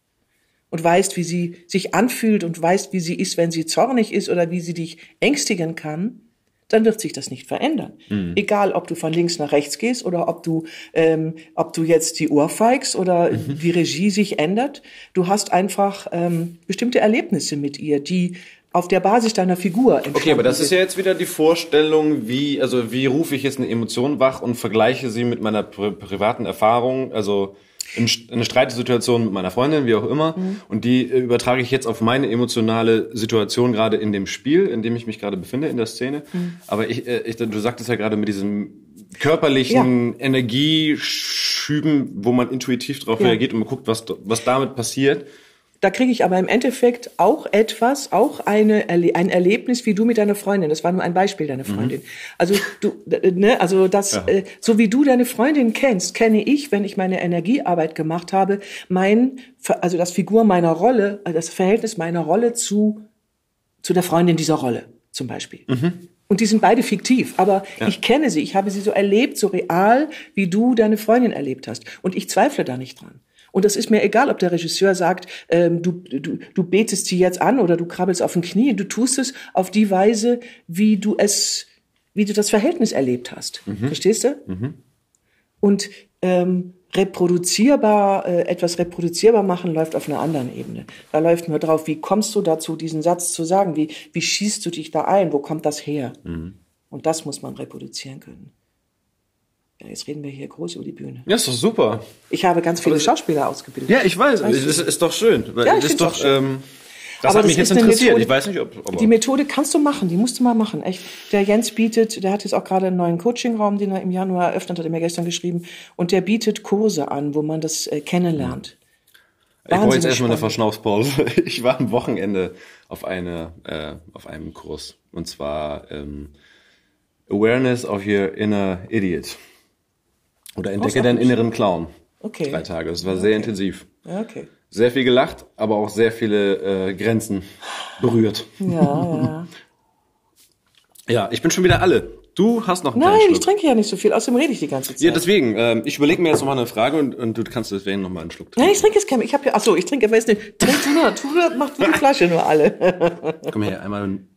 Speaker 2: und weißt, wie sie sich anfühlt und weißt, wie sie ist, wenn sie zornig ist oder wie sie dich ängstigen kann, dann wird sich das nicht verändern. Mhm. Egal, ob du von links nach rechts gehst oder ob du, ähm, ob du jetzt die Uhr feigst oder mhm. die Regie sich ändert. Du hast einfach ähm, bestimmte Erlebnisse mit ihr, die auf der Basis deiner Figur
Speaker 3: Okay, aber das ist ja jetzt wieder die Vorstellung, wie, also wie rufe ich jetzt eine Emotion wach und vergleiche sie mit meiner pri privaten Erfahrung, also eine Streitsituation mit meiner Freundin, wie auch immer, mhm. und die äh, übertrage ich jetzt auf meine emotionale Situation gerade in dem Spiel, in dem ich mich gerade befinde, in der Szene. Mhm. Aber ich, äh, ich, du sagtest ja gerade mit diesem körperlichen ja. Energieschüben, wo man intuitiv darauf ja. reagiert und man guckt, was, was damit passiert.
Speaker 2: Da kriege ich aber im Endeffekt auch etwas, auch eine, ein Erlebnis wie du mit deiner Freundin. Das war nur ein Beispiel, deine mhm. Freundin. Mhm. Also du, ne, also das, ja. äh, so wie du deine Freundin kennst, kenne ich, wenn ich meine Energiearbeit gemacht habe, mein, also das Figur meiner Rolle, also das Verhältnis meiner Rolle zu, zu der Freundin dieser Rolle, zum Beispiel. Mhm. Und die sind beide fiktiv, aber ja. ich kenne sie, ich habe sie so erlebt, so real, wie du deine Freundin erlebt hast. Und ich zweifle da nicht dran. Und das ist mir egal, ob der Regisseur sagt, ähm, du, du, du betest sie jetzt an oder du krabbelst auf den Knie. Du tust es auf die Weise, wie du es, wie du das Verhältnis erlebt hast. Mhm. Verstehst du? Mhm. Und ähm, reproduzierbar, äh, etwas reproduzierbar machen läuft auf einer anderen Ebene. Da läuft nur drauf, wie kommst du dazu, diesen Satz zu sagen? Wie, wie schießt du dich da ein? Wo kommt das her? Mhm. Und das muss man reproduzieren können. Jetzt reden wir hier groß über die Bühne.
Speaker 3: Ja, ist doch super.
Speaker 2: Ich habe ganz viele Schauspieler ausgebildet.
Speaker 3: Ja, ich weiß. Das ist, doch schön. Ja, ich das ist doch, schön. Ähm, das aber hat mich jetzt interessiert. Methode, ich weiß nicht, ob,
Speaker 2: ob. Die Methode kannst du machen, die musst du mal machen. Echt, der Jens bietet, der hat jetzt auch gerade einen neuen Coachingraum, den er im Januar eröffnet, hat er mir gestern geschrieben. Und der bietet Kurse an, wo man das äh, kennenlernt.
Speaker 3: Ich brauche jetzt erstmal eine Verschnaufspause. Ich war am Wochenende auf, eine, äh, auf einem Kurs. Und zwar ähm, Awareness of Your Inner Idiot. Oder entdecke deinen inneren Clown. Okay. Drei Tage. Das war okay. sehr intensiv. Okay. Sehr viel gelacht, aber auch sehr viele äh, Grenzen berührt. Ja, ja. ja, ich bin schon wieder alle. Du hast noch einen
Speaker 2: Nein, ich trinke ja nicht so viel, außerdem rede ich die ganze Zeit.
Speaker 3: Ja, deswegen. Ähm, ich überlege mir jetzt noch mal eine Frage und, und du kannst deswegen noch mal einen Schluck
Speaker 2: trinken. Nein, ich trinke jetzt keinen. Ich habe ja, ach so, ich trinke, weiß nicht. Trink du nur, tu nur, mach du die Flasche nur alle.
Speaker 3: Komm her, einmal.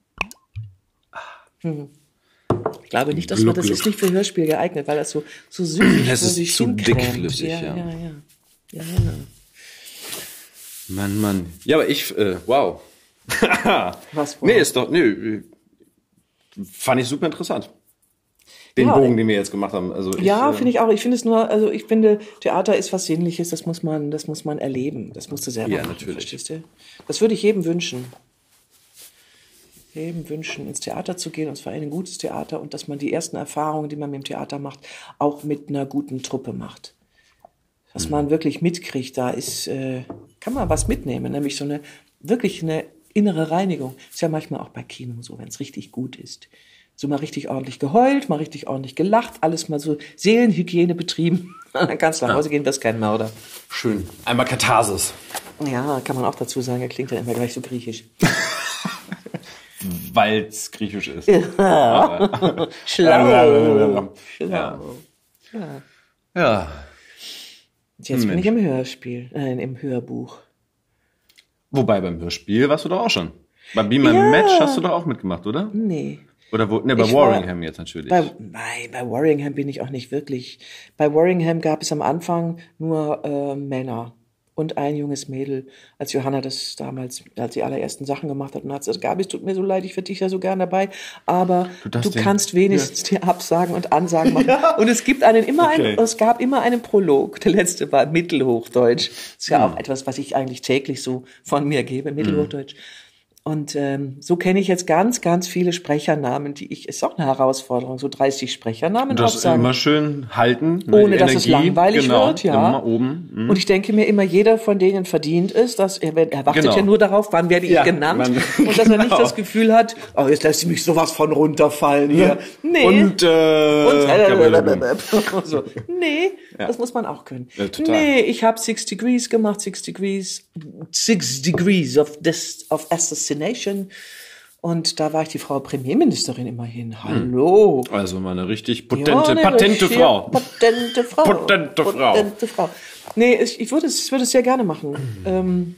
Speaker 2: Hm. Ich glaube nicht, dass man das ist nicht für Hörspiel geeignet, weil das so so süß
Speaker 3: Es ist zu dickflüssig, ja. Ja, ja, ja. ja. Mann, Mann. Ja, aber ich, äh, wow. Was? Wow? Nee, ist doch, nee, fand ich super interessant. Den ja, Bogen, den wir jetzt gemacht haben. Also
Speaker 2: ich, ja, äh, finde ich auch. Ich finde es nur, also ich finde, Theater ist was Sinnliches. Das muss man, das muss man erleben. Das musst du selber ja, machen. Natürlich. Verstehst du? Das würde ich jedem wünschen jedem wünschen, ins Theater zu gehen, und zwar in ein gutes Theater, und dass man die ersten Erfahrungen, die man mit dem Theater macht, auch mit einer guten Truppe macht. Dass man wirklich mitkriegt, da ist, äh, kann man was mitnehmen, nämlich so eine, wirklich eine innere Reinigung. Ist ja manchmal auch bei Kino so, wenn es richtig gut ist. So mal richtig ordentlich geheult, mal richtig ordentlich gelacht, alles mal so Seelenhygiene betrieben. Dann kannst du nach Hause gehen, wirst kein Mörder.
Speaker 3: Schön. Einmal Katharsis.
Speaker 2: Ja, kann man auch dazu sagen, er klingt ja immer gleich so griechisch.
Speaker 3: weil es griechisch ist. Ja.
Speaker 2: Schlau. Ja. Ja. ja. Jetzt bin ich im Hörspiel, nein, im Hörbuch.
Speaker 3: Wobei beim Hörspiel warst du doch auch schon. Bei Be My ja. Match hast du doch auch mitgemacht, oder?
Speaker 2: Nee.
Speaker 3: Oder wo, ne, bei ich Warringham jetzt natürlich.
Speaker 2: Bei, nein, bei Warringham bin ich auch nicht wirklich. Bei Warringham gab es am Anfang nur äh, Männer und ein junges Mädel, als Johanna das damals, als die allerersten Sachen gemacht hat und hat gesagt, Gabi, es tut mir so leid, ich würde dich ja so gern dabei, aber du, du kannst wenigstens ja. dir Absagen und Ansagen machen. Ja. Und es gibt einen immer okay. einen, es gab immer einen Prolog. Der letzte war Mittelhochdeutsch. Das ist ja hm. auch etwas, was ich eigentlich täglich so von mir gebe, Mittelhochdeutsch. Hm. Und ähm, so kenne ich jetzt ganz, ganz viele Sprechernamen, die ich, ist auch eine Herausforderung, so 30 Sprechernamen
Speaker 3: Das aufsagen. immer schön halten.
Speaker 2: Ohne dass es langweilig genau, wird, ja. Immer oben. Mhm. Und ich denke mir immer, jeder von denen verdient es, dass er, er wartet genau. ja nur darauf, wann werde ich ja, genannt. Man, und dass er nicht genau. das Gefühl hat, oh, jetzt lässt sie mich sowas von runterfallen hier. Nee.
Speaker 3: Und, äh, und, äh,
Speaker 2: so. nee, ja. das muss man auch können. Ja. Nee, ich habe Six Degrees gemacht, Six Degrees, Six Degrees of, this, of Assassination Destination. Und da war ich die Frau Premierministerin immerhin. Hallo.
Speaker 3: Also mal eine richtig potente, ja, eine patente Frau.
Speaker 2: Potente Frau.
Speaker 3: Potente Frau. Potente Frau.
Speaker 2: Nee, ich, ich würde es, ich würde es sehr gerne machen. Mhm. Ähm,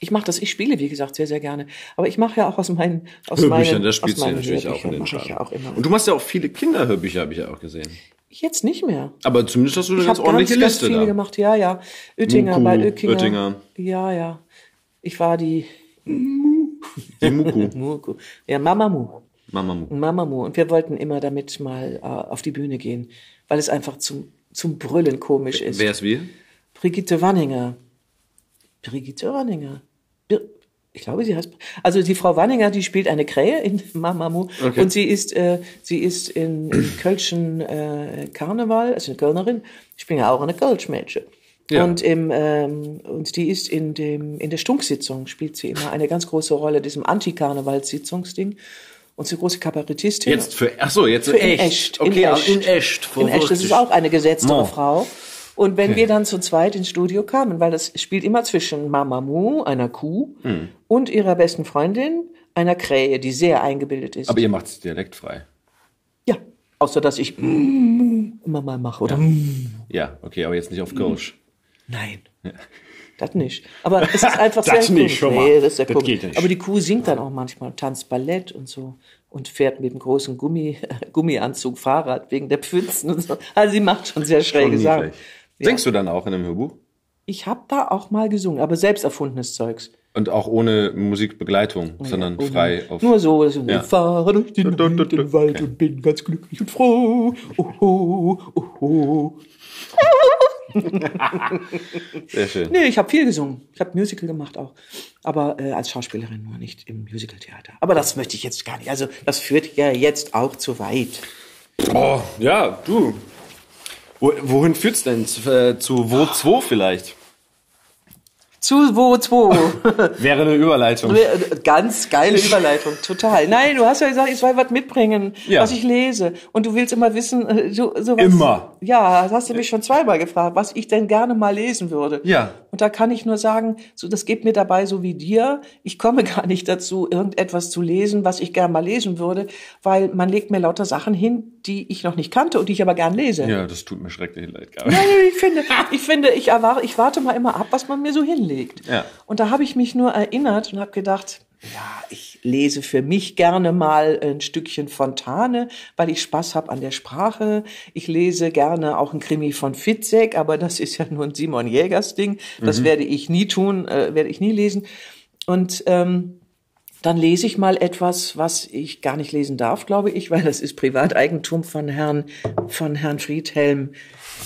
Speaker 2: Ich mache das, ich spiele, wie gesagt, sehr, sehr gerne. Aber ich mache ja auch aus meinen aus
Speaker 3: Hörbüchern,
Speaker 2: meinen,
Speaker 3: das spielst du ja natürlich auch in den Charts. Ja Und du machst ja auch viele Kinderhörbücher, habe ich ja auch gesehen.
Speaker 2: Jetzt nicht mehr.
Speaker 3: Aber zumindest hast du eine
Speaker 2: ich
Speaker 3: ganz ordentliche
Speaker 2: ganz,
Speaker 3: Liste
Speaker 2: ganz viele
Speaker 3: da.
Speaker 2: gemacht, ja, ja. Oettinger
Speaker 3: Muku,
Speaker 2: bei Oettinger.
Speaker 3: Oettinger.
Speaker 2: Ja, ja. Ich war die
Speaker 3: Die Muku.
Speaker 2: Muku. Ja, Mamamu.
Speaker 3: Mamamu.
Speaker 2: Mamamu. Und wir wollten immer damit mal äh, auf die Bühne gehen, weil es einfach zum, zum Brüllen komisch ist.
Speaker 3: Wer ist wir?
Speaker 2: Brigitte Wanninger. Brigitte Wanninger. Bir ich glaube, sie heißt. Also die Frau Wanninger, die spielt eine Krähe in Mamamu
Speaker 3: Okay.
Speaker 2: und sie ist äh, sie ist in, im Kölschen äh, Karneval, also eine Kölnerin. Ich bin ja auch eine Kölschmädchen.
Speaker 3: Ja.
Speaker 2: Und im ähm, und die ist in dem in der Stunksitzung spielt sie immer eine ganz große Rolle, diesem Anti-Karnevalssitzungsding. Und sie große Kabarettistin.
Speaker 3: Jetzt für, ach so, jetzt
Speaker 2: Für
Speaker 3: in
Speaker 2: in
Speaker 3: echt.
Speaker 2: echt, in
Speaker 3: Okay,
Speaker 2: echt.
Speaker 3: in echt.
Speaker 2: In echt. Das ist auch eine gesetztere
Speaker 3: No.
Speaker 2: Frau. Und wenn wir dann zu zweit ins Studio kamen, weil das spielt immer zwischen Mamamu, einer Kuh,
Speaker 3: Hm.
Speaker 2: und ihrer besten Freundin, einer Krähe, die sehr eingebildet ist.
Speaker 3: Aber ihr macht es dialektfrei.
Speaker 2: ja, außer dass ich immer mal mache oder
Speaker 3: Ja, okay, aber jetzt nicht auf Kölsch.
Speaker 2: Nein. Das nicht. Aber es ist einfach sehr
Speaker 3: Das nicht, schon mal.
Speaker 2: Nee, das ist sehr
Speaker 3: Das
Speaker 2: komisch.
Speaker 3: geht nicht.
Speaker 2: Aber die Kuh singt dann auch manchmal, tanzt Ballett und so und fährt mit dem großen Gummi, Gummianzug Fahrrad wegen der Pfützen und so. Also sie macht schon sehr schräge Sachen.
Speaker 3: niedlich. Singst du dann auch in einem Hörbuch?
Speaker 2: Ich habe da auch mal gesungen, aber selbst erfundenes Zeugs.
Speaker 3: Und auch ohne Musikbegleitung, sondern frei auf.
Speaker 2: Nur so, so
Speaker 3: Ja.
Speaker 2: ich fahre durch den wilden Wald und bin ganz glücklich und froh. Oho, oho.
Speaker 3: Sehr schön.
Speaker 2: Nee, ich habe viel gesungen. Ich habe Musical gemacht auch. Aber äh, als Schauspielerin nur nicht im Musicaltheater. Aber das möchte ich jetzt gar nicht. Also das führt ja jetzt auch zu weit.
Speaker 3: Oh, ja, du. Wo, wohin führt's denn? Zu, äh, zu Wo 2 vielleicht?
Speaker 2: Zu wo, zwei.
Speaker 3: Wäre eine Überleitung.
Speaker 2: Ganz geile Überleitung, total. Nein, du hast ja gesagt, ich soll was mitbringen,
Speaker 3: Ja.
Speaker 2: was ich lese. Und du willst immer wissen, äh, so, sowas.
Speaker 3: Immer.
Speaker 2: Ja, das hast du mich schon zweimal gefragt, was ich denn gerne mal lesen würde.
Speaker 3: Ja.
Speaker 2: Und da kann ich nur sagen, so, das geht mir dabei so wie dir. Ich komme gar nicht dazu, irgendetwas zu lesen, was ich gerne mal lesen würde, weil man legt mir lauter Sachen hin, die ich noch nicht kannte und die ich aber gern lese.
Speaker 3: Ja, das tut mir schrecklich leid, Gabi.
Speaker 2: Nein, ich finde, ich finde, ich erwarte, ich warte mal immer ab, was man mir so hinlegt.
Speaker 3: Ja.
Speaker 2: Und da habe ich mich nur erinnert und habe gedacht, ja, ich lese für mich gerne mal ein Stückchen Fontane, weil ich Spaß habe an der Sprache. Ich lese gerne auch ein Krimi von Fitzek, aber das ist ja nur ein Simon Jägers Ding. Das werde ich nie tun, äh, werde ich nie lesen. Und ähm, dann lese ich mal etwas, was ich gar nicht lesen darf, glaube ich, weil das ist Privateigentum von Herrn, von Herrn Friedhelm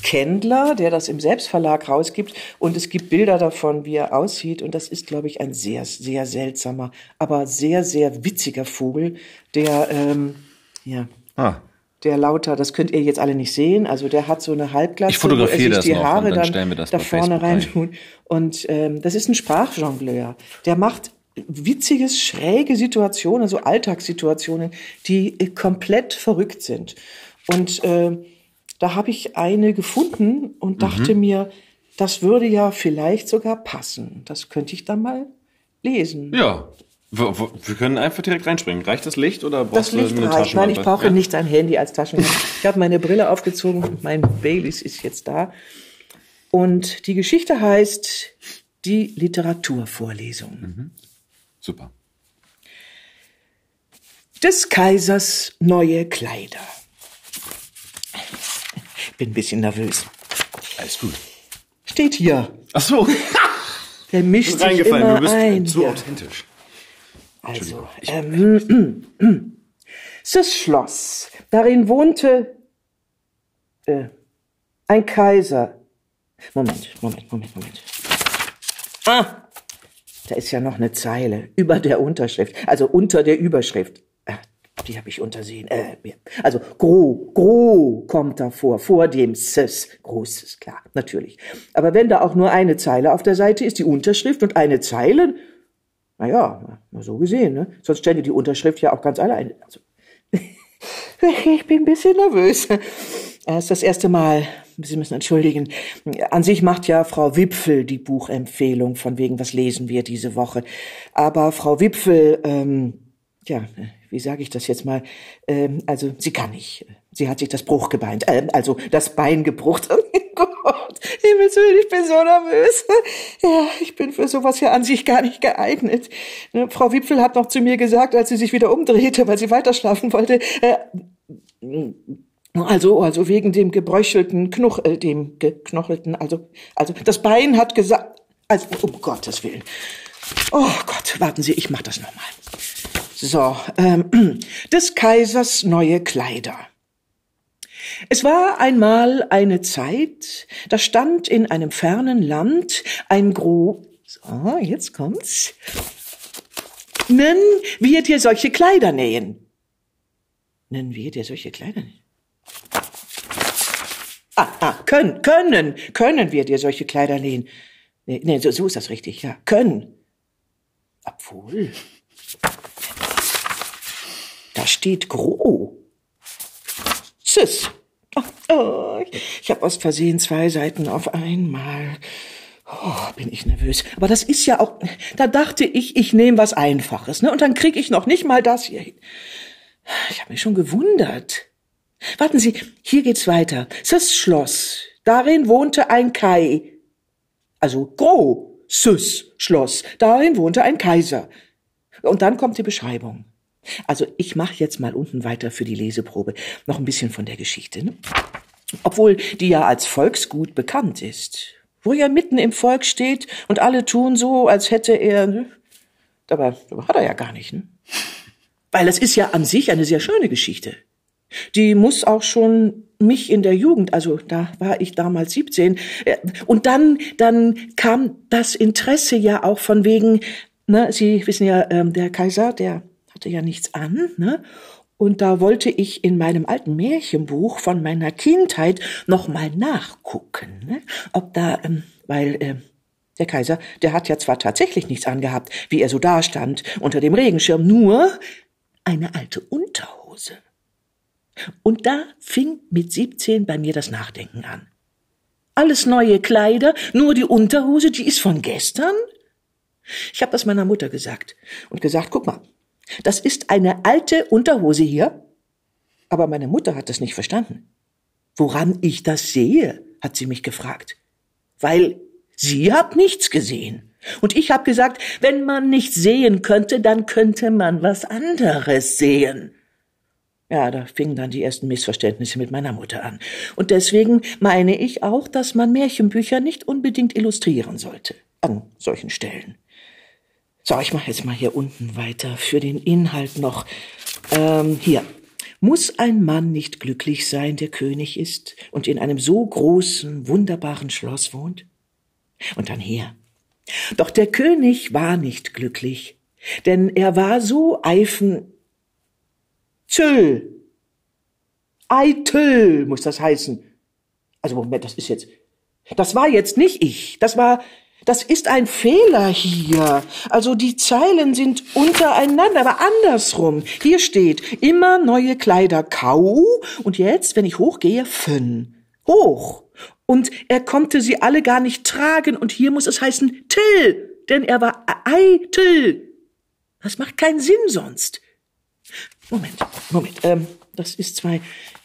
Speaker 2: Kendler, der das im Selbstverlag rausgibt. Und es gibt Bilder davon, wie er aussieht. Und das ist, glaube ich, ein sehr, sehr seltsamer, aber sehr, sehr witziger Vogel, der, ähm, ja,
Speaker 3: Ah.
Speaker 2: der lauter, das könnt ihr jetzt alle nicht sehen, also der hat so eine Halbglatze,
Speaker 3: Ich fotografiere
Speaker 2: wo er sich
Speaker 3: das
Speaker 2: die Haare
Speaker 3: dann
Speaker 2: dann, da vorne
Speaker 3: rein.
Speaker 2: reintun. Und ähm, das ist ein Sprachjongleur. Der macht witziges, schräge Situationen, so Alltagssituationen, die äh, komplett verrückt sind. Und äh, da habe ich eine gefunden und dachte
Speaker 3: Mhm.
Speaker 2: mir, das würde ja vielleicht sogar passen. Das könnte ich dann mal lesen.
Speaker 3: Ja. Wir, wir können einfach direkt reinspringen. Reicht das Licht oder brauchst
Speaker 2: Das
Speaker 3: du
Speaker 2: Licht
Speaker 3: eine
Speaker 2: reicht. Nein, ich brauche
Speaker 3: Ja.
Speaker 2: nicht ein Handy als Taschenlampe. Ich habe meine Brille aufgezogen und mein Baileys ist jetzt da. Und die Geschichte heißt die Literaturvorlesung.
Speaker 3: Super.
Speaker 2: Des Kaisers neue Kleider. Bin ein bisschen nervös.
Speaker 3: Alles gut.
Speaker 2: Steht hier.
Speaker 3: Ach so.
Speaker 2: Der mischt sich immer
Speaker 3: Du bist
Speaker 2: ein.
Speaker 3: zu authentisch.
Speaker 2: Also, ähm, das Schloss. Darin wohnte äh, ein Kaiser. Moment, Moment, Moment, Moment. Ah, da ist ja noch eine Zeile über der Unterschrift, also unter der Überschrift. Die habe ich untersehen. Äh, also gro, gro kommt da vor, dem s, großes, klar, natürlich. Aber wenn da auch nur eine Zeile auf der Seite ist, die Unterschrift und eine Zeile, naja, mal so gesehen, ne? Sonst stände die Unterschrift ja auch ganz alleine. Also, ich bin ein bisschen nervös. Es ist das erste Mal. Sie müssen entschuldigen. An sich macht ja Frau Wipfel die Buchempfehlung von wegen, was lesen wir diese Woche. Aber Frau Wipfel, ähm, ja, wie sage ich das jetzt mal? Ähm, also sie kann nicht. Sie hat sich das Bruch gebeint, ähm, also das Bein gebrucht. Gott, Himmels Willen, ich bin so nervös. Ja, ich bin für sowas hier an sich gar nicht geeignet. Ne, Frau Wipfel hat noch zu mir gesagt, als sie sich wieder umdrehte, weil sie weiter schlafen wollte, äh, also, also wegen dem gebröchelten Knoch, äh, dem geknochelten, also, also das Bein hat gesagt, also um Gottes Willen. Oh Gott, warten Sie, ich mach das nochmal. So, ähm, des Kaisers neue Kleider. Es war einmal eine Zeit, da stand in einem fernen Land ein gro... So, jetzt kommt's. Nen wir dir solche Kleider nähen. Nen wir dir solche Kleider nähen? Ah, ah, können, können, können wir dir solche Kleider nähen. Nee, nee so, so ist das richtig, ja. Können. Obwohl. Da steht Gro. Sis. Oh, ich habe aus Versehen zwei Seiten auf einmal. Oh, bin ich nervös. Aber das ist ja auch. Da dachte ich, ich nehme was Einfaches, ne? Und dann krieg ich noch nicht mal das hier hin. Ich habe mich schon gewundert. Warten Sie, hier geht's weiter. Das Schloss. Darin wohnte ein Kai. Also Gro. Süß Schloss. Darin wohnte ein Kaiser. Und dann kommt die Beschreibung. Also ich mache jetzt mal unten weiter für die Leseprobe noch ein bisschen von der Geschichte. Ne? Obwohl die ja als Volksgut bekannt ist. Wo er mitten im Volk steht und alle tun so, als hätte er... Ne? Dabei, hat er ja gar nicht. Ne? Weil es ist ja an sich eine sehr schöne Geschichte. Die muss auch schon mich in der Jugend, also da war ich damals 17, äh, und dann, dann kam das Interesse ja auch von wegen, ne, Sie wissen ja, ähm, der Kaiser, der hatte ja nichts an, ne? Und da wollte ich in meinem alten Märchenbuch von meiner Kindheit noch mal nachgucken, ne? ob da, ähm, weil äh, der Kaiser, der hat ja zwar tatsächlich nichts angehabt, wie er so dastand unter dem Regenschirm, nur eine alte Unterhose. Und da fing mit 17 bei mir das Nachdenken an. Alles neue Kleider, nur die Unterhose, die ist von gestern? Ich habe das meiner Mutter gesagt und gesagt, guck mal, das ist eine alte Unterhose hier. Aber meine Mutter hat das nicht verstanden. Woran ich das sehe, hat sie mich gefragt. Weil sie hat nichts gesehen. Und ich habe gesagt, wenn man nichts sehen könnte, dann könnte man was anderes sehen. Ja, da fingen dann die ersten Missverständnisse mit meiner Mutter an. Und deswegen meine ich auch, dass man Märchenbücher nicht unbedingt illustrieren sollte. An solchen Stellen. So, ich mache jetzt mal hier unten weiter für den Inhalt noch. Ähm, hier. Muss ein Mann nicht glücklich sein, der König ist und in einem so großen, wunderbaren Schloss wohnt? Und dann hier. Doch der König war nicht glücklich, denn er war so eifen, Zöll. Eitel muss das heißen. Also Moment, das ist jetzt, das war jetzt nicht ich. Das war, das ist ein Fehler hier. Also die Zeilen sind untereinander, aber andersrum. Hier steht immer neue Kleider kau und jetzt, wenn ich hochgehe, fünn. Hoch. Und er konnte sie alle gar nicht tragen und hier muss es heißen till, denn er war eitel. Das macht keinen Sinn sonst. Moment, Moment. Ähm, das ist zwei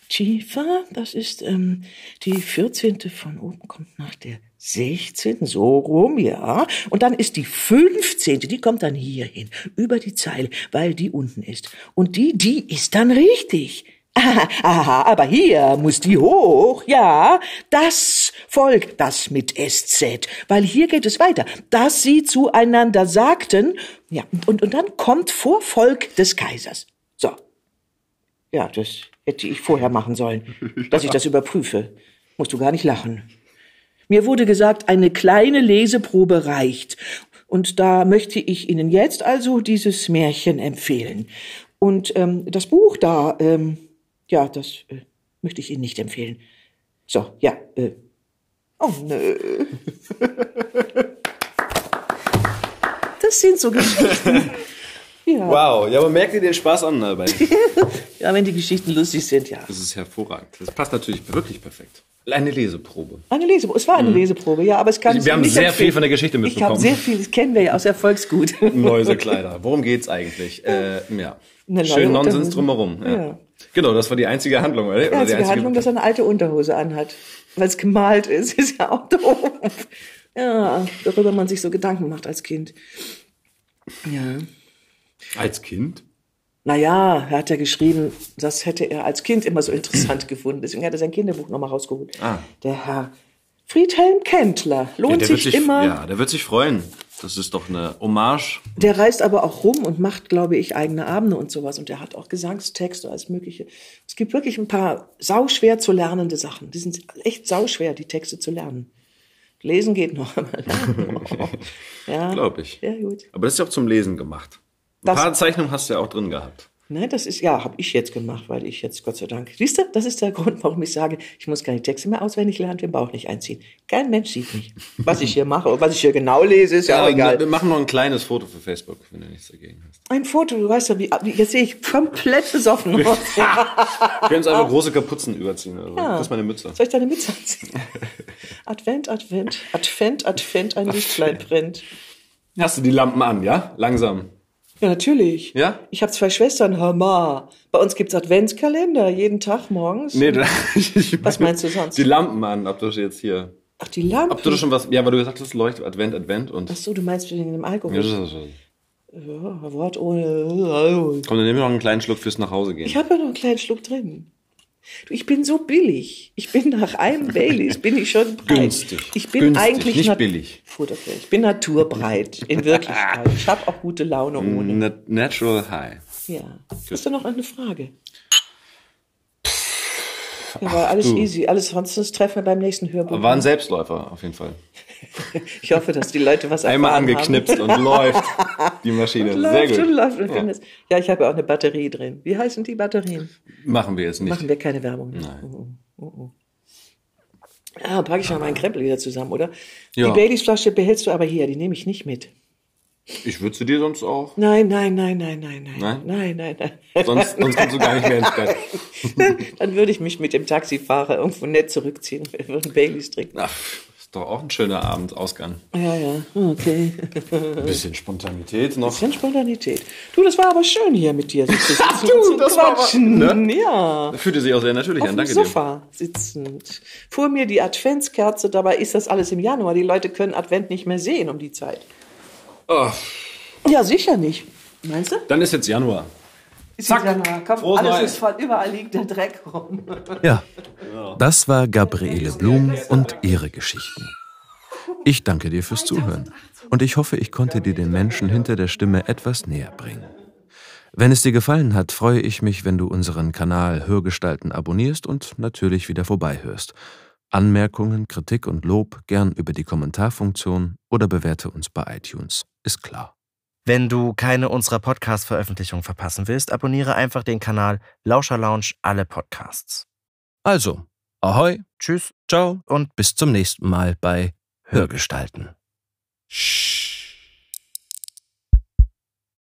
Speaker 2: tiefer. Das ist ähm, die 14. von oben kommt nach der 16. so rum, ja. Und dann ist die 15. Die kommt dann hier hin, über die Zeile, weil die unten ist. Und die, die ist dann richtig. Aha, aha, aber hier muss die hoch, ja. Das Volk, das mit SZ, weil hier geht es weiter, dass sie zueinander sagten, ja, und, und dann kommt vor Volk des Kaisers. Ja, das hätte ich vorher machen sollen, dass ich das überprüfe. Musst du gar nicht lachen. Mir wurde gesagt, eine kleine Leseprobe reicht. Und da möchte ich Ihnen jetzt also dieses Märchen empfehlen. Und ähm, das Buch da, ähm, ja, das äh, möchte ich Ihnen nicht empfehlen. So, ja, äh. Oh nö. Das sind so Geschichten.
Speaker 3: Ja. Wow, ja, aber merkt ihr den Spaß an dabei?
Speaker 2: ja, wenn die Geschichten lustig sind, ja.
Speaker 3: Das ist hervorragend. Das passt natürlich wirklich perfekt. Eine Leseprobe.
Speaker 2: Eine Leseprobe. Es war eine mhm. Leseprobe, ja, aber es kann.
Speaker 3: Wir haben sehr viel von der Geschichte mitbekommen.
Speaker 2: Ich habe sehr viel, das kennen wir ja aus Erfolgsgut.
Speaker 3: Mäusekleider. Worum geht's eigentlich? Äh, ja. Schön Nonsens drumherum. Ja. ja. Genau, das war die einzige Handlung, oder?
Speaker 2: Die einzige, einzige Handlung, dass er eine alte Unterhose anhat. weil es gemalt ist, ist ja auch doof. Ja, darüber man sich so Gedanken macht als Kind. Ja.
Speaker 3: Als Kind?
Speaker 2: Naja, er hat ja geschrieben, das hätte er als Kind immer so interessant gefunden. Deswegen hat er sein Kinderbuch nochmal rausgeholt. Ah. Der Herr Friedhelm Kendler lohnt ja, sich, sich, immer.
Speaker 3: Ja, der wird sich freuen. Das ist doch eine Hommage.
Speaker 2: Der reist aber auch rum und macht, glaube ich, eigene Abende und sowas. Und der hat auch Gesangstexte, alles Mögliche. Es gibt wirklich ein paar sauschwer zu lernende Sachen. Die sind echt sauschwer, die Texte zu lernen. Lesen geht noch einmal.
Speaker 3: ja, glaube ich. Ja, gut. Aber das ist ja auch zum Lesen gemacht. Ein paar Zeichnungen hast du ja auch drin gehabt.
Speaker 2: Nein, das ist, ja, habe ich jetzt gemacht, weil ich jetzt, Gott sei Dank, siehst du, das ist der Grund, warum ich sage, ich muss keine Texte mehr auswendig lernen, den Bauch nicht einziehen. Kein Mensch sieht mich. Was ich hier mache was ich hier genau lese, ist ja, ja auch egal.
Speaker 3: Wir machen noch ein kleines Foto für Facebook, wenn du nichts dagegen hast.
Speaker 2: Ein Foto, du weißt ja, wie, jetzt sehe ich komplett besoffen aus.
Speaker 3: wir können uns einfach große Kapuzen überziehen. Also. Ja. Das ist meine Mütze.
Speaker 2: Soll ich deine Mütze anziehen? Advent, Advent, Advent, Advent, ein Lichtlein brennt.
Speaker 3: Hast du die Lampen an, ja? Langsam.
Speaker 2: Ja, natürlich.
Speaker 3: Ja?
Speaker 2: Ich habe zwei Schwestern, hör mal. Bei uns gibt's Adventskalender, jeden Tag morgens.
Speaker 3: Nee, da,
Speaker 2: ich was meinst du sonst?
Speaker 3: Die Lampen an, ob du jetzt hier...
Speaker 2: Ach, die Lampen?
Speaker 3: Ob du schon was... Ja, weil du gesagt hast, leuchtet Advent, Advent und...
Speaker 2: Ach so, du meinst wegen dem Alkohol. Ja, das ist so. Ja, Wort ohne...
Speaker 3: Komm, dann nehmen wir noch einen kleinen Schluck fürs nach Hause gehen.
Speaker 2: Ich habe ja noch einen kleinen Schluck drin. Du, ich bin so billig. Ich bin nach einem Baileys, bin ich schon
Speaker 3: breit. Günstig.
Speaker 2: Ich bin
Speaker 3: Günstig,
Speaker 2: eigentlich
Speaker 3: nicht billig.
Speaker 2: Ich bin naturbreit, in Wirklichkeit. Ich habe auch gute Laune ohne.
Speaker 3: Natural High.
Speaker 2: Ja. Good. Hast du noch eine Frage? Ja, war alles du. easy. Alles sonst treffen wir beim nächsten Hörbuch.
Speaker 3: War ein Selbstläufer, auf jeden Fall.
Speaker 2: Ich hoffe, dass die Leute was
Speaker 3: Einmal angeknipst haben. und läuft die Maschine. Und Sehr gut. Und läuft
Speaker 2: und ja. ja, ich habe ja auch eine Batterie drin. Wie heißen die Batterien?
Speaker 3: Machen wir jetzt nicht.
Speaker 2: Machen wir keine Werbung.
Speaker 3: Nein. Oh, oh,
Speaker 2: oh. Ah, packe ich mal meinen Krempel wieder zusammen, oder? Ja. Die Baileys-Flasche behältst du aber hier, die nehme ich nicht mit.
Speaker 3: Ich würde sie dir sonst auch.
Speaker 2: Nein, nein, nein, nein, nein, nein. Nein? Nein, nein, nein.
Speaker 3: Sonst, sonst kommst du gar nicht mehr ins Bett.
Speaker 2: Dann würde ich mich mit dem Taxifahrer irgendwo nett zurückziehen und wir Baileys trinken.
Speaker 3: Ach, ist doch auch ein schöner Abendausgang.
Speaker 2: Ja, ja, okay.
Speaker 3: Ein bisschen Spontanität noch. Ein
Speaker 2: bisschen Spontanität. Du, das war aber schön hier mit dir.
Speaker 3: Ach du, das war
Speaker 2: aber, ne? Ja.
Speaker 3: Das fühlte sich auch sehr natürlich
Speaker 2: Auf
Speaker 3: an. Danke
Speaker 2: dir. Auf dem Sofa sitzend. Vor mir die Adventskerze, dabei ist das alles im Januar. Die Leute können Advent nicht mehr sehen um die Zeit.
Speaker 3: Oh.
Speaker 2: Ja, sicher nicht. Meinst du?
Speaker 3: Dann ist jetzt Januar.
Speaker 2: Ist Zack. Komm, Frohes alles Neues. ist voll. Überall liegt der Dreck rum.
Speaker 4: Ja, das war Gabriele Blum und ihre Geschichten. Ich danke dir fürs Zuhören und ich hoffe, ich konnte dir den Menschen hinter der Stimme etwas näher bringen. Wenn es dir gefallen hat, freue ich mich, wenn du unseren Kanal Hörgestalten abonnierst und natürlich wieder vorbeihörst. Anmerkungen, Kritik und Lob gern über die Kommentarfunktion oder bewerte uns bei iTunes. Ist klar.
Speaker 1: Wenn du keine unserer Podcast-Veröffentlichungen verpassen willst, abonniere einfach den Kanal Lauscher Lounge alle Podcasts.
Speaker 4: Also, ahoi,
Speaker 1: tschüss,
Speaker 4: ciao und bis zum nächsten Mal bei Hörgestalten. Shh.